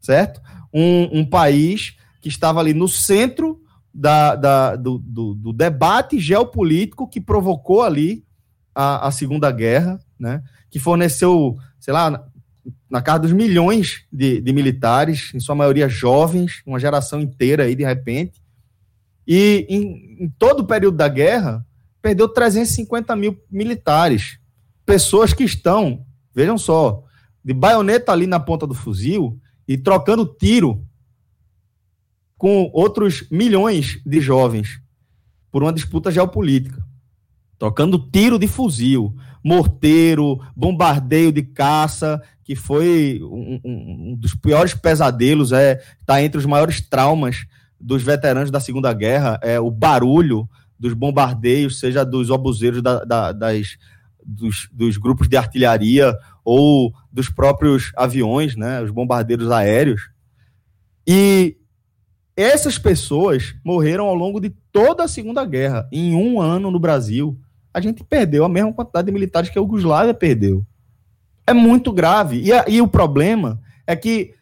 Certo? Um, um país que estava ali no centro da, da do, do, do, debate geopolítico que provocou ali a, a Segunda Guerra, né? que forneceu, sei lá, na, casa dos milhões de, de militares, em sua maioria jovens, uma geração inteira aí de repente. E em, em todo o período da guerra, perdeu 350 mil militares. Pessoas que estão, vejam só, de baioneta ali na ponta do fuzil e trocando tiro com outros milhões de jovens por uma disputa geopolítica, trocando tiro de fuzil, morteiro, bombardeio de caça, que foi um, um, um dos piores pesadelos, é está entre os maiores traumas dos veteranos da Segunda Guerra, é o barulho dos bombardeios, seja dos obuseiros da, da, das, dos, dos, grupos de artilharia ou dos próprios aviões, né, os bombardeiros aéreos. E essas pessoas morreram ao longo de toda a Segunda Guerra. Em um ano no Brasil, a gente perdeu a mesma quantidade de militares que a Yugoslávia perdeu. É muito grave. E, a, e o problema é que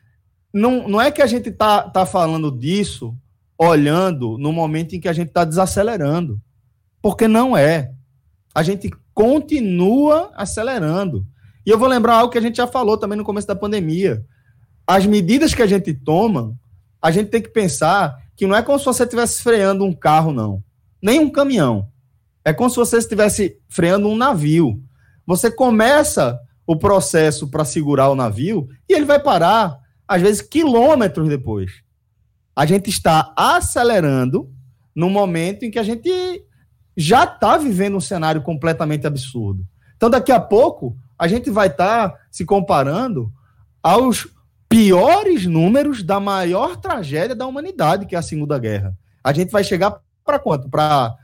não, não é que a gente está tá falando disso olhando no momento em que a gente está desacelerando. Porque não é. A gente continua acelerando. E eu vou lembrar algo que a gente já falou também no começo da pandemia. As medidas que a gente toma, a gente tem que pensar que não é como se você estivesse freando um carro, não. Nem um caminhão. É como se você estivesse freando um navio. Você começa o processo para segurar o navio e ele vai parar, às vezes, quilômetros depois. A gente está acelerando no momento em que a gente já está vivendo um cenário completamente absurdo. Então, daqui a pouco, a gente vai estar tá se comparando aos piores números da maior tragédia da humanidade, que é a Segunda Guerra. A gente vai chegar para quanto? Para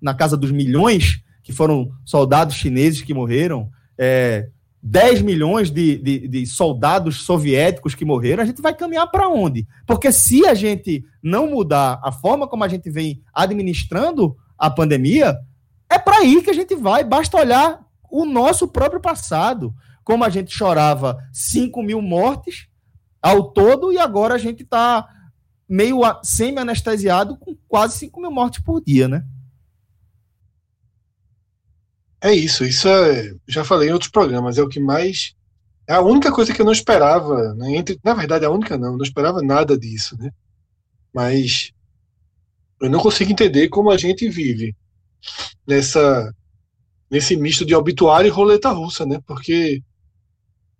na casa dos milhões que foram soldados chineses que morreram, é, 10 milhões de, de, de, soldados soviéticos que morreram, a gente vai caminhar para onde? Porque se a gente não mudar a forma como a gente vem administrando a pandemia, é para aí que a gente vai. Basta olhar o nosso próprio passado. Como a gente chorava 5 mil mortes ao todo, e agora a gente está meio semi-anestesiado com quase 5 mil mortes por dia, né? É isso, isso é, já falei em outros programas, é o que mais. É a única coisa que eu não esperava, né? Entre, na verdade, a única não, não esperava nada disso, né? Mas eu não consigo entender como a gente vive nessa nesse misto de obituário e roleta russa, né? Porque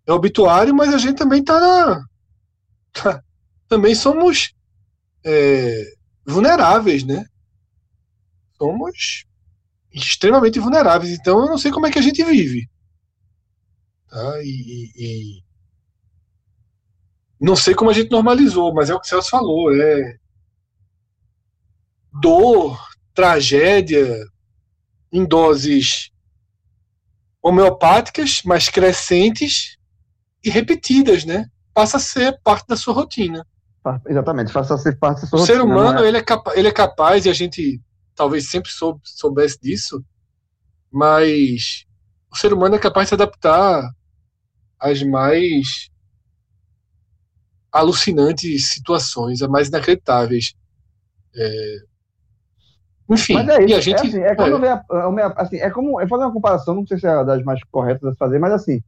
é obituário, mas a gente também tá na. Tá, também somos é, vulneráveis, né? Somos extremamente vulneráveis. Então eu não sei como é que a gente vive. Tá? E, e, não sei como a gente normalizou, mas é o que o Celso falou. É dor, tragédia, em doses homeopáticas, mas crescentes e repetidas, né? Passa a ser parte da sua rotina. Exatamente, passa a ser parte da sua o rotina. O ser humano, é? ele, é ele é capaz, e a gente talvez sempre soube, soubesse disso, mas o ser humano é capaz de se adaptar às mais alucinantes situações, as mais inacreditáveis. É... Enfim, mas é isso, e a gente. É, assim, é, quando é. A, assim, é como. Eu fazer uma comparação, não sei se é das mais corretas a fazer, mas assim.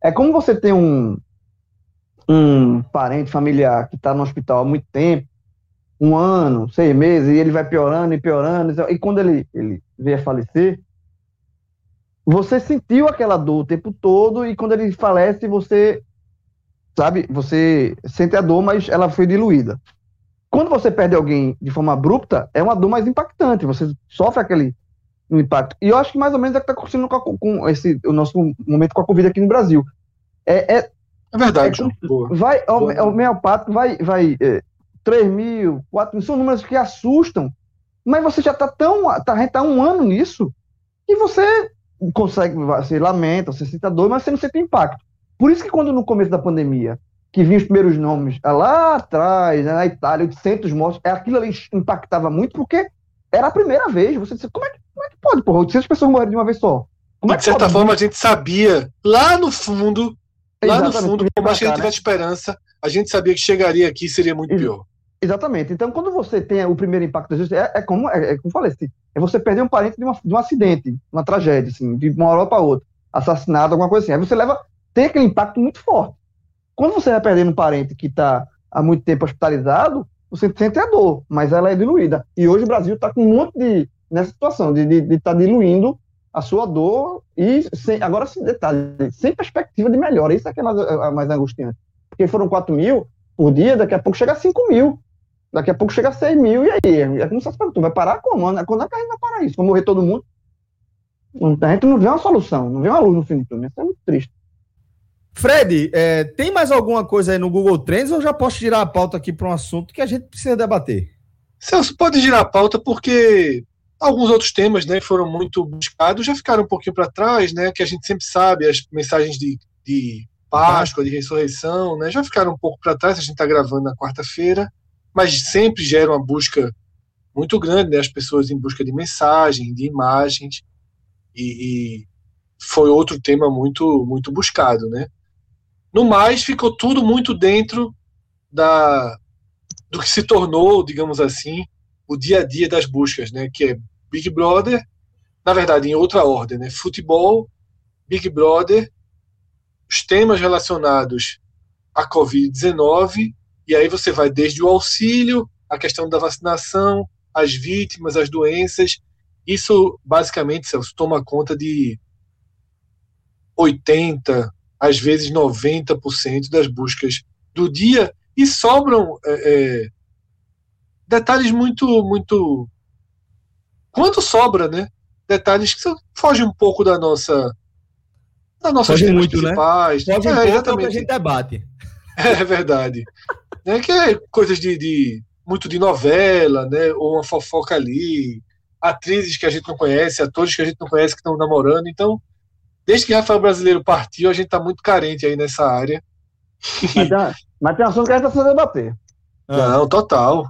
É como você tem um, um parente familiar que está no hospital há muito tempo, um ano, seis meses, e ele vai piorando e piorando. E quando ele, ele veio a falecer, você sentiu aquela dor o tempo todo, e quando ele falece, você, sabe, você sente a dor, mas ela foi diluída. Quando você perde alguém de forma abrupta, é uma dor mais impactante, você sofre aquele impacto. E eu acho que mais ou menos é o que está acontecendo com, com, esse, o nosso momento com a Covid aqui no Brasil. É, é, é verdade. É, vai, o, homeopático vai, vai é, 3 mil, 4 mil, são números que assustam, mas você já está tão, tá, está um ano nisso, que você consegue, você lamenta, você sente dor, mas você não sente impacto. Por isso que quando no começo da pandemia, que vinham os primeiros nomes é lá atrás, né, na Itália, 800 mortos, é, aquilo ali impactava muito, porque era a primeira vez, você disse, como é que, como é que pode, porra, 800 pessoas morreram de uma vez só? Como é de certa pode? forma, a gente sabia, lá no fundo, lá Exatamente, no fundo, por mais que a gente tivesse né? esperança, a gente sabia que chegaria aqui e seria muito pior. Exatamente. Então, quando você tem o primeiro impacto da justiça, é, é como, é, é como eu falei, assim, é você perder um parente de, uma, de um acidente, uma tragédia, assim, de uma hora para outra, assassinado, alguma coisa assim. Aí você leva, tem aquele impacto muito forte. Quando você vai perdendo um parente que está há muito tempo hospitalizado, você sente a dor, mas ela é diluída. E hoje o Brasil está com um monte de, nessa situação, de estar tá diluindo a sua dor e, sem, agora, sem detalhe, sem perspectiva de melhora. Isso é que é mais, é mais angustiante. Porque foram 4 mil por dia, daqui a pouco chega a 5 mil. Daqui a pouco chega a 6 mil, e aí? É como se você tu vai parar como? Quando é que a gente vai parar isso? Vai morrer todo mundo? A gente não vê uma solução, não vê uma luz no fim do túnel. Isso é muito triste. Fred, é, tem mais alguma coisa aí no Google Trends ou já posso girar a pauta aqui para um assunto que a gente precisa debater? Celso, pode girar a pauta porque alguns outros temas né, foram muito buscados, já ficaram um pouquinho para trás, né, que a gente sempre sabe, as mensagens de, de Páscoa, de ressurreição, né, já ficaram um pouco para trás, a gente está gravando na quarta-feira, mas sempre gera uma busca muito grande, né? as pessoas em busca de mensagem, de imagens, e, e foi outro tema muito, muito buscado. Né? No mais, ficou tudo muito dentro da, do que se tornou, digamos assim, o dia a dia das buscas, né? que é Big Brother, na verdade, em outra ordem, né? futebol, Big Brother, os temas relacionados à Covid-19, e aí você vai desde o auxílio, a questão da vacinação, as vítimas, as doenças. Isso, basicamente, Celso, toma conta de 80%, às vezes 90% das buscas do dia, e sobram é, é, detalhes muito, muito. Quanto sobra, né? Detalhes que fogem um pouco da nossa das nossas Pode muito, né? principais. Né? É, um exatamente. É o que a gente debate. É verdade. É que é coisas de, de, muito de novela, né? Ou uma fofoca ali, atrizes que a gente não conhece, atores que a gente não conhece que estão namorando. Então, desde que Rafael Brasileiro partiu, a gente está muito carente aí nessa área. Mas tem, mas tem um assunto que a gente precisa debater. Não, total.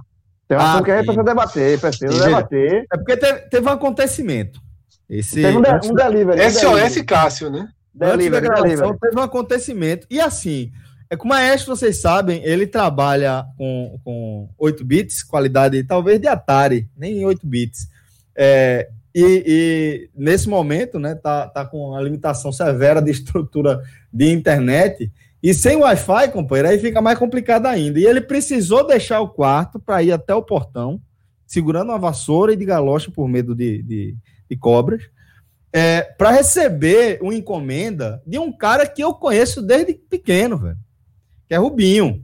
Tem um assunto ah, que a gente precisa debater, precisa debater. É porque teve, teve um acontecimento. Esse, teve um, de, um delivery. SOS um delivery. Cássio, né? Antes da gravação, teve um acontecimento. E assim, é que o Maestro, vocês sabem, ele trabalha com, com 8 bits, qualidade talvez de Atari, nem 8 bits. É, e, e, nesse momento, né, tá, tá com a limitação severa de estrutura de internet. E sem Wi-Fi, companheiro, aí fica mais complicado ainda. E ele precisou deixar o quarto para ir até o portão, segurando uma vassoura e de galocha por medo de, de, de cobras é, para receber uma encomenda de um cara que eu conheço desde pequeno, velho, que é Rubinho.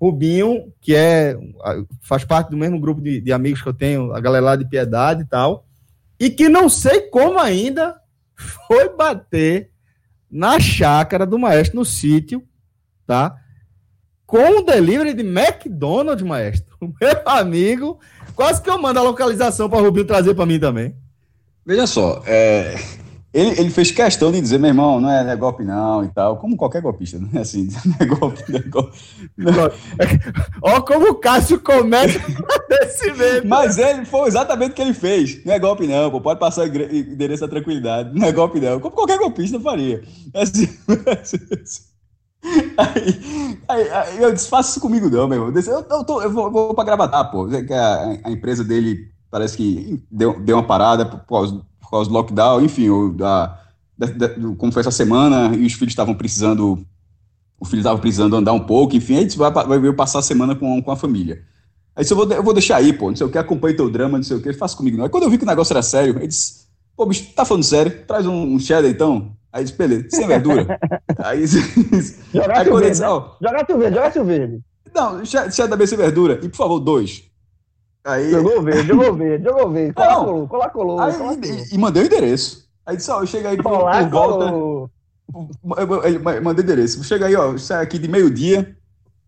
Rubinho, que é faz parte do mesmo grupo de, de amigos que eu tenho, a galera lá de Piedade e tal, e que não sei como ainda foi bater na chácara do maestro no sítio, tá? Com o delivery de McDonald's, maestro. Meu amigo, quase que eu mando a localização para Rubinho trazer para mim também. Veja só, é, ele, ele, fez questão de dizer, meu irmão, não é, não é, golpe não e tal, como qualquer golpista, não é assim, não é golpe, não é golpe. Não. Ó como o Cássio começa desse mesmo. Mas ele foi exatamente o que ele fez, não é golpe não, pô, pode passar o endereço da tranquilidade, não é golpe não, como qualquer golpista faria. Assim, assim. Aí, aí, aí, eu disse, faça isso comigo não, meu irmão, eu, eu, tô, eu vou, vou pra Gravatar, pô, a, a empresa dele parece que deu, deu uma parada por causa, por causa do lockdown, enfim, ou da, da, da, como foi essa semana, e os filhos estavam precisando, o filho estava precisando andar um pouco, enfim, aí vai, vai, vai passar a semana com, com a família. Aí disse, eu vou, eu vou deixar aí, pô, não sei o que, acompanha teu drama, não sei o que, faça comigo não. Aí quando eu vi que o negócio era sério, ele disse, pô, bicho, tá falando sério? Traz um, um cheddar então. Aí disse, beleza, sem verdura. aí, jogasse o verde, né? jogasse o verde, jogasse o verde. Não, cheddar bem sem verdura, e por favor, dois. Aí... Jogou verde, jogou verde, jogou verde. Cola, cola, colou. Aí, E, e, mandei o endereço. Aí disse, ó, eu cheguei aí por, por volta. Eu mandei endereço. Chega aí, ó, sai aqui de meio-dia.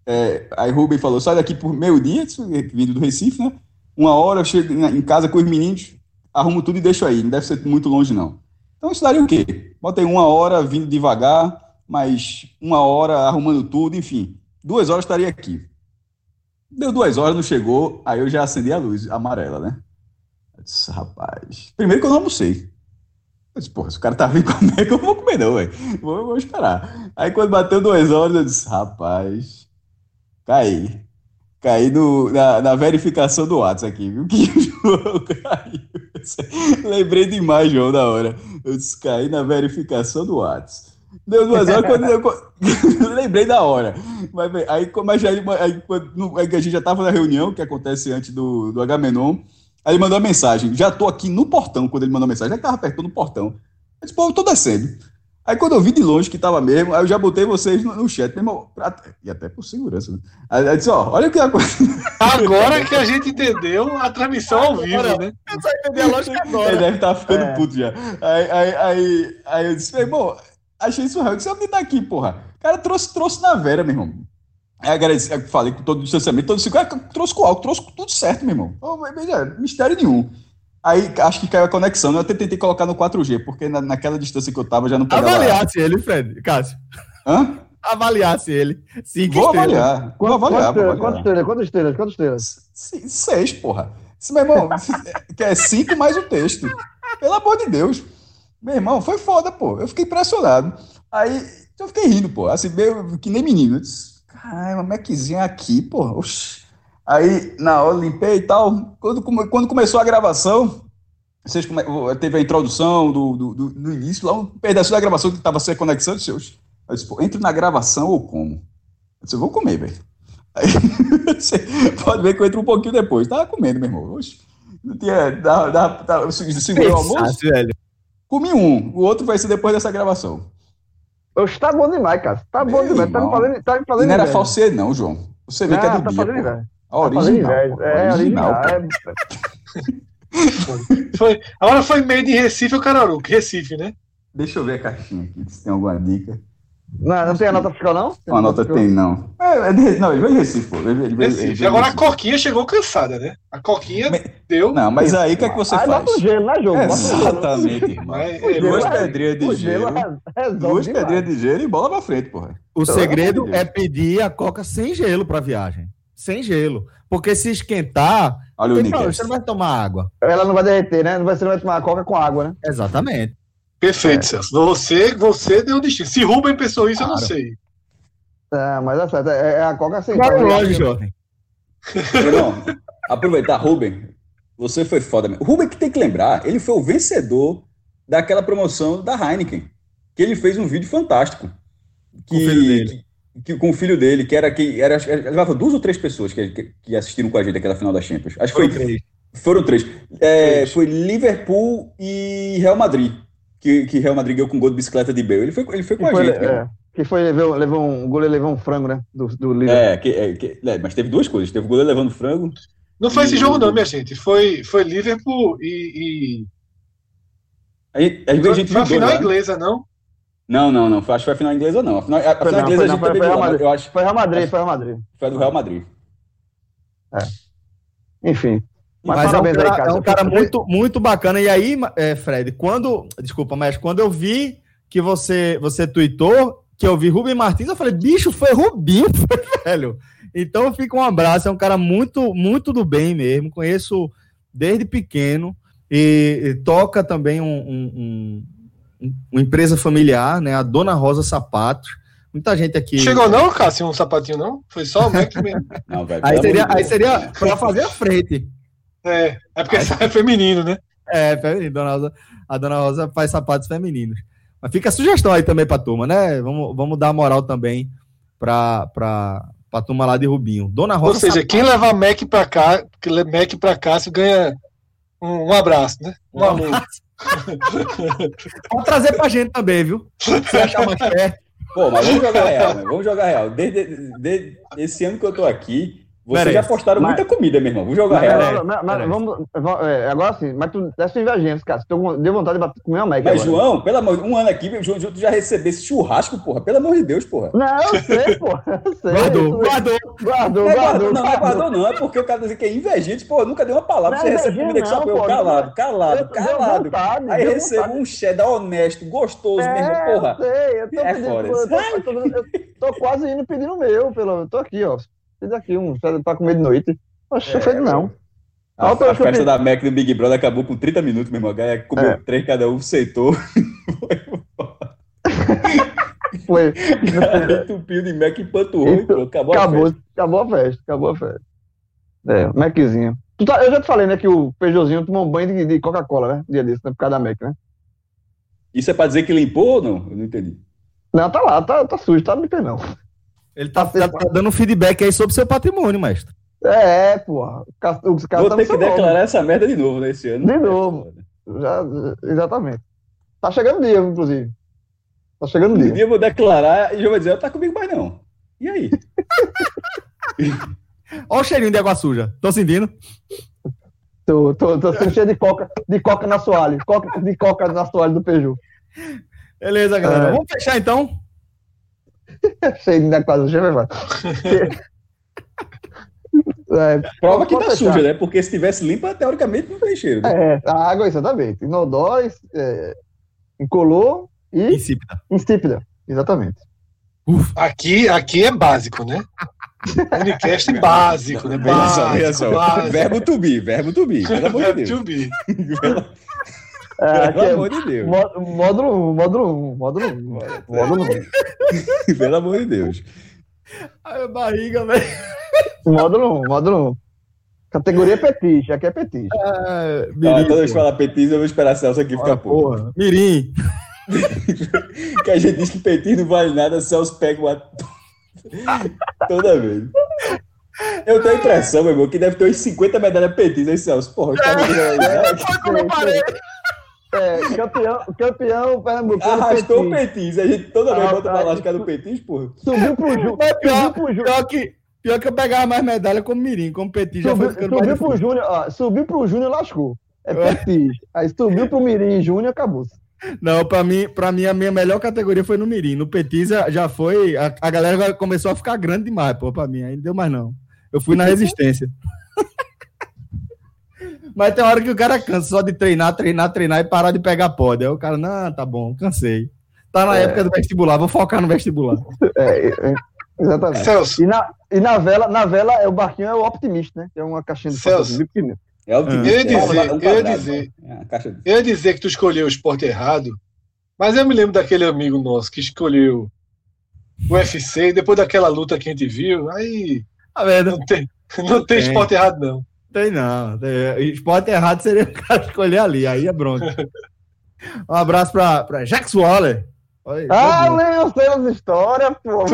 É, aí Rubem falou, sai daqui por meio-dia, vindo do Recife, né? Uma hora eu chego em casa com os meninos, arrumo tudo e deixo aí. Não deve ser muito longe, não. Então isso daria o quê? Botei uma hora vindo devagar, mais uma hora arrumando tudo, enfim. Duas horas estaria aqui. Deu duas horas, não chegou, aí eu já acendi a luz amarela, né? Eu disse, rapaz. Primeiro que eu não almocei. Eu disse, porra, se o cara tá vindo comer, eu não vou comer, não, velho. Vou, vou esperar. Aí quando bateu duas horas, eu disse, rapaz, caí. Caí no, na, na verificação do WhatsApp aqui, viu? Que João caiu. Lembrei demais, João, da hora. Eu disse, caí na verificação do WhatsApp. Deu duas horas quando eu, lembrei da hora. Mas, aí, mas aí, aí, quando, aí a gente já estava na reunião, que acontece antes do, do Agamenon. Aí ele mandou a mensagem. Já tô aqui no portão quando ele mandou a mensagem. Já estava perto no portão. Eu disse, pô, eu tô descendo. Aí quando eu vi de longe que tava mesmo, aí eu já botei vocês no, no chat, mesmo, pra, e até por segurança. Né? Aí, aí disse, ó, olha o que aconteceu. Agora que a gente entendeu a transmissão ao vivo, né? Eu só entendi a lógica agora. Ele deve estar tá ficando é. puto já. Aí, aí, aí, aí eu disse, irmão, achei isso real. Disse, onde tá aqui, porra? O cara trouxe, trouxe na vera, meu irmão. Aí agradeci, falei com todo o distanciamento, todo cinco, trouxe com álcool, trouxe tudo certo, meu irmão. Oh, mistério nenhum. Aí acho que caiu a conexão. Né? Eu até tentei colocar no 4G, porque na, naquela distância que eu tava já não pegava. Avaliasse ele, Fred, Cássio. Hã? avaliasse ele. Cinco vou estrelas. avaliar. Vou avaliar. Quantas estrelas? Quantas estrelas? Quantas estrelas? Seis, porra. Se, meu irmão, que é cinco mais o texto. Pelo amor de Deus. Meu irmão, foi foda, pô. Eu fiquei impressionado. Aí, eu fiquei rindo, pô. Assim, meio que nem menino. Eu disse, caralho, uma Maczinha aqui, pô. Oxi. Aí, na hora, limpei e tal. Quando, quando começou a gravação, vocês come... teve a introdução do, do, do, do, início, lá um pedaço da gravação que estava sem conexão. Eu disse, eu disse, pô, entre na gravação ou como? Eu disse, eu vou comer, velho. Aí, você pode ver que eu entro um pouquinho depois. Tava comendo, meu irmão. Oxi. Não tinha. Dá, dá, dá, segurei o almoço. Velho. Comi um. O outro vai ser depois dessa gravação. Oxe, tá bom demais, cara. Tá bom demais. Tá me fazendo, tá me fazendo Não era falsê, não, João. Você vê não, que é do tá Bia. Fazendo, a original. Tá é, original. É. foi, agora foi meio de Recife ou Cararuco? Recife, né? Deixa eu ver a caixinha aqui, se tem alguma dica. Não, não tem a nota fiscal, não? Tem a nota tem, não. É, é não, ele veio de Recife, pô. Ele, ele, Recife. Agora Recife. a Coquinha chegou cansada, né? A Coquinha mas, deu. Não, mas aí o que é que você ah, faz? Bota o gelo, né, jogo? Exatamente, irmão. É, duas pedrinhas de gelo. Duas pedrinhas de gelo e bola pra frente, porra. O então, segredo é pedir a Coca sem gelo pra viagem. Sem gelo. Porque se esquentar, Olha o problema, você não vai tomar água. Ela não vai derreter, né? Você não vai tomar Coca com água, né? Exatamente. Perfeito, é. Celso. Você, você deu o destino. Se Rubem pensou isso, claro. eu não sei. É, mas é certo. É, é a Coca sem Claro, lógico, jovem. Não, aproveitar, Rubem. Você foi foda mesmo. Rubem que tem que lembrar, ele foi o vencedor daquela promoção da Heineken. Que ele fez um vídeo fantástico. Que, com o filho dele. Que, que, com o filho dele, que era que era, levava duas ou três pessoas que, que, que assistiram com a gente aquela final da Champions. Acho que foi. Três. Foram três. É, três. Foi Liverpool e Real Madrid. Que, que Real Madrid ganhou com gol de bicicleta de Bale. Ele foi, ele foi com a foi, gente. É. Que foi, levou, levou um, o goleiro levou um frango, né? Do, do Liverpool. É, que, é, que, é, mas teve duas coisas. Teve o goleiro levando frango. Não foi e... esse jogo, não, minha gente. Foi, foi Liverpool e. e... Aí, aí foi, a, gente foi a final lá. inglesa, não? Não, não, não. Acho que foi a final inglesa, não. A final, a, final não, inglesa a gente foi, também foi, Madrid, eu acho. Foi Real Madrid, foi Real Madrid. Foi do Real Madrid. É. Enfim. Mas, mas é um cara, aí, cara. É um cara muito, muito bacana. E aí, é, Fred, quando. Desculpa, mas quando eu vi que você, você tweetou, que eu vi Rubem Martins, eu falei, bicho, foi Rubinho, velho. Então fica um abraço, é um cara muito, muito do bem mesmo. Conheço desde pequeno e, e toca também um, um, um, uma empresa familiar, né? A Dona Rosa Sapatos. Muita gente aqui. Chegou não, Cássio, um sapatinho, não? Foi só o Mac mesmo. Não, véio, aí, seria, aí seria para fazer a frente. É, é porque aí, é feminino, né? É, feminino. Dona Rosa, a Dona Rosa faz sapatos femininos. Mas fica a sugestão aí também pra turma, né? Vamos, vamos dar moral também pra, pra, pra turma lá de Rubinho. Dona Rosa. Ou seja, Sapato. quem levar Mac pra cá, Mac pra Cássio ganha um, um abraço, né? Um, um amor. Pode trazer pra gente também, viu? Se achar mais perto. Pô, mas vamos jogar real, né? Vamos jogar real. Desde, desde esse ano que eu tô aqui, vocês já postaram mas, muita comida, meu irmão. Vamos jogar mas, real. Mas, mas, vamos, é, agora sim, mas tu desse invejinha, cara. Tu deu vontade de comer uma Mac. Mas, agora. João, pelo amor um ano aqui, João, tu já recebesse churrasco, porra. Pelo amor de Deus, porra. Não, eu sei, porra. Eu sei. Guardou, guardou. Guardou, é guardou. Não, não é guardou, não. É porque o cara dizer que é invejante, pô. Nunca deu uma palavra pra você receber comida que só eu calado, calado, calado. Vontade, Aí recebo um cheddar honesto, gostoso é, mesmo, porra. Eu sei, eu tô é pedindo, eu, tô, eu, tô, quase indo pedindo o meu, pelo. Eu tô aqui, ó. Fiz aqui um para comer de noite. Poxa, é, não. A, a, a festa da Mac do Big Brother acabou com 30 minutos, meu irmão. A comeu é. três, cada um aceitou. Foi. Entupiu de Mac e panturrou então, acabou, acabou, a festa. Acabou a festa, acabou a festa. É, Maczinha. Tá, eu já te falei, né, que o Peugeotzinho tomou um banho de, de Coca-Cola, né? Dia desse, né, por causa da Mac, né? Isso é pra dizer que limpou ou não? Eu não entendi. Não, tá lá, tá, tá sujo, tá limpando não. Ele tá, tá, tá dando feedback aí sobre seu patrimônio, mestre. É, porra. Os caras Vou ter que declarar essa merda de novo nesse ano. De novo. Já, exatamente. Tá chegando o dia, inclusive. Tá chegando o dia. Um dia eu vou declarar e já vou dizer, tá comigo mais não. E aí? Olha o cheirinho de água suja. Tô sentindo. Tô, tô, tô sentindo de coca, de coca na soalha. Coca, de coca na soalha do Peugeot. Beleza, galera. É. Vamos fechar então? Cheio de quase suja, é, Prova que tá fechar. suja, né? Porque se tivesse limpa, teoricamente não tem cheiro. Né? É, a água, exatamente. Inodóis, é, incolor e. Insípida. Insípida, exatamente. Aqui, aqui é básico, né? Unicast básico, né? Básico, básico. Verbo to be, verbo to be. Deus. to be. É, Pelo amor de Deus. Módulo 1, módulo 1, módulo 1. Módulo 1. Pelo amor de Deus. Ai, a barriga, velho. Módulo 1, módulo 1. Categoria petis, aqui é petis. Ah, mirim, ah, toda vez que falar petis, eu vou esperar Celso aqui ficar porra. Mirim. que a gente diz que petis não vale nada, Celso pega uma. toda vez. Eu tenho a impressão, meu irmão, que deve ter uns 50 medalhas petis aí, Celso. Porra, os caras é, né? É, campeão, campeão pernambucano. Arrastou o Petis. A gente toda vez ah, bota pra lascar do Petis, porra. Subiu pro Júnior. Subiu pro Júnior. Pior que, pior que eu pegava mais medalha como Mirim, como Petis. Já subiu, foi subiu pro Júnior, ó. Subiu pro Júnior, lascou. É Petis. Aí subiu pro Mirim e Júnior, acabou. Não, pra mim, pra mim, a minha melhor categoria foi no Mirim. No Petis já foi. A, a galera começou a ficar grande demais, pô, pra mim. Aí não deu mais, não. Eu fui na resistência. Mas tem hora que o cara cansa só de treinar, treinar, treinar e parar de pegar pódio. Aí o cara, não, tá bom, cansei. Tá na é. época do vestibular, vou focar no vestibular. É, é, exatamente. Celso. E, na, e na vela, na vela, é, o barquinho é o optimista, né? Que é uma caixinha de Celso. É o eu ia dizer, um eu ia dizer, é, eu ia dizer que tu escolheu o esporte errado, mas eu me lembro daquele amigo nosso que escolheu o UFC e depois daquela luta que a gente viu, aí tá vendo? não tem, não tem esporte errado, não. Tem não. Tem, esporte errado seria o cara escolher ali, aí é bronca. Um abraço pra, pra Jax Waller. Oi, ah, eu sei as histórias, pô.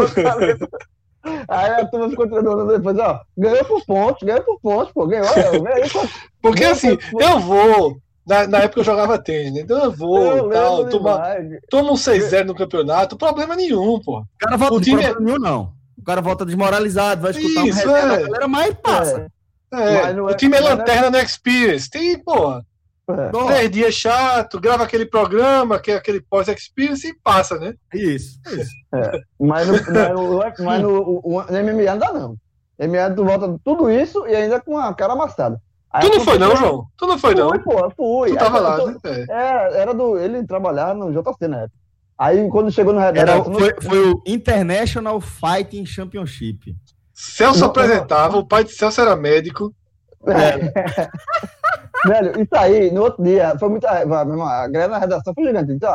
Aí a turma ficou treinando depois, ó, ganhou por pontos, ganhou por pontos, pô, ganhou, ganhou por... Porque assim, eu vou, na, na época eu jogava tênis, né? Então eu vou, eu tal, toma, toma um 6-0 no campeonato, problema nenhum, pô. O cara volta o time é... nenhum, não. O cara volta desmoralizado, vai escutar Isso, um resenha é. galera, mas passa. É. É, o é, time é, é lanterna no Experience. Tem, porra. É. Três dias chato, grava aquele programa, que é aquele pós-experience e passa, né? Isso, isso. É. Mas, no, mas, no, mas no, o, no MMA não dá, não. MMA tu volta tudo isso e ainda com a cara amassada. Aí tu não foi, não, João? Tu não foi, não? Fui, pô, fui. Tu tava lá, né? É. era do. Ele trabalhava no JC na época. Aí quando chegou no Era, foi, foi o International Fighting Championship. Celso não, apresentava, não. o pai de Celso era médico. É. Velho, isso aí, no outro dia, foi muita. A galera na redação foi gigante. Então,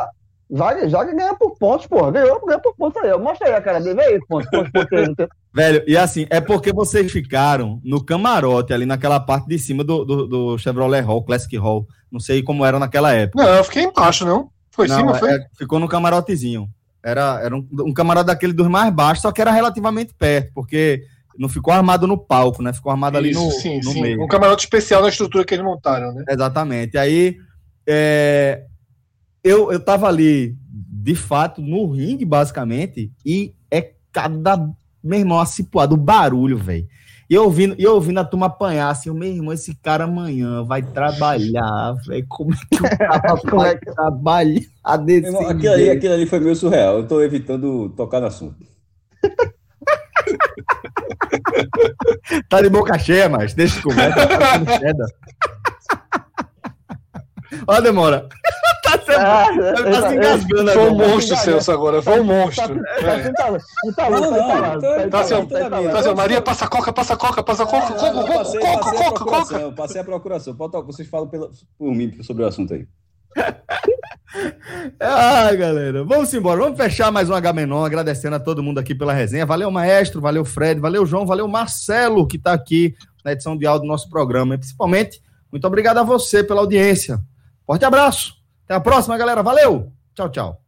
vai, joga e ganha por pontos, porra. Ganhou, ganha por pontos aí. Mostra aí a cara dele, vê pontos, pontos, pontos Velho, e assim, é porque vocês ficaram no camarote, ali naquela parte de cima do, do, do Chevrolet Hall, Classic Hall. Não sei como era naquela época. Não, eu fiquei embaixo, não. Foi em cima, foi? É, ficou no camarotezinho. Era, era um, um camarote daquele dos mais baixos, só que era relativamente perto, porque não ficou armado no palco, né? Ficou armado ali no, sim, no sim. meio. Um camarote especial na estrutura que eles montaram, né? Exatamente. Aí é, eu, eu tava ali, de fato, no ringue, basicamente, e é cada, meu irmão, acipuado, o barulho, velho. E eu ouvindo, eu ouvindo a turma apanhar, assim, meu irmão, esse cara amanhã vai trabalhar, velho. Como é que o cara vai é que... trabalhar desse irmão, aquilo, ali, aquilo ali foi meio surreal. Eu tô evitando tocar no assunto. tá de boca cheia, mas deixa de conversa. Tá Olha a demora. tá, ah, tá se engasgando Foi um monstro, Celso, agora. Foi um monstro. Tá Maria, passa coca, passa coca, passa coca, coca, coca, coca, coca. Passei a procuração. Vocês falam por mim sobre o assunto aí. Ai, galera, vamos embora. Vamos fechar mais um H-Menon, agradecendo a todo mundo aqui pela resenha. Valeu, maestro, valeu, Fred, valeu, João, valeu, Marcelo, que está aqui na edição de áudio do nosso programa. E principalmente, muito obrigado a você pela audiência. Forte abraço. Até a próxima, galera. Valeu. Tchau, tchau.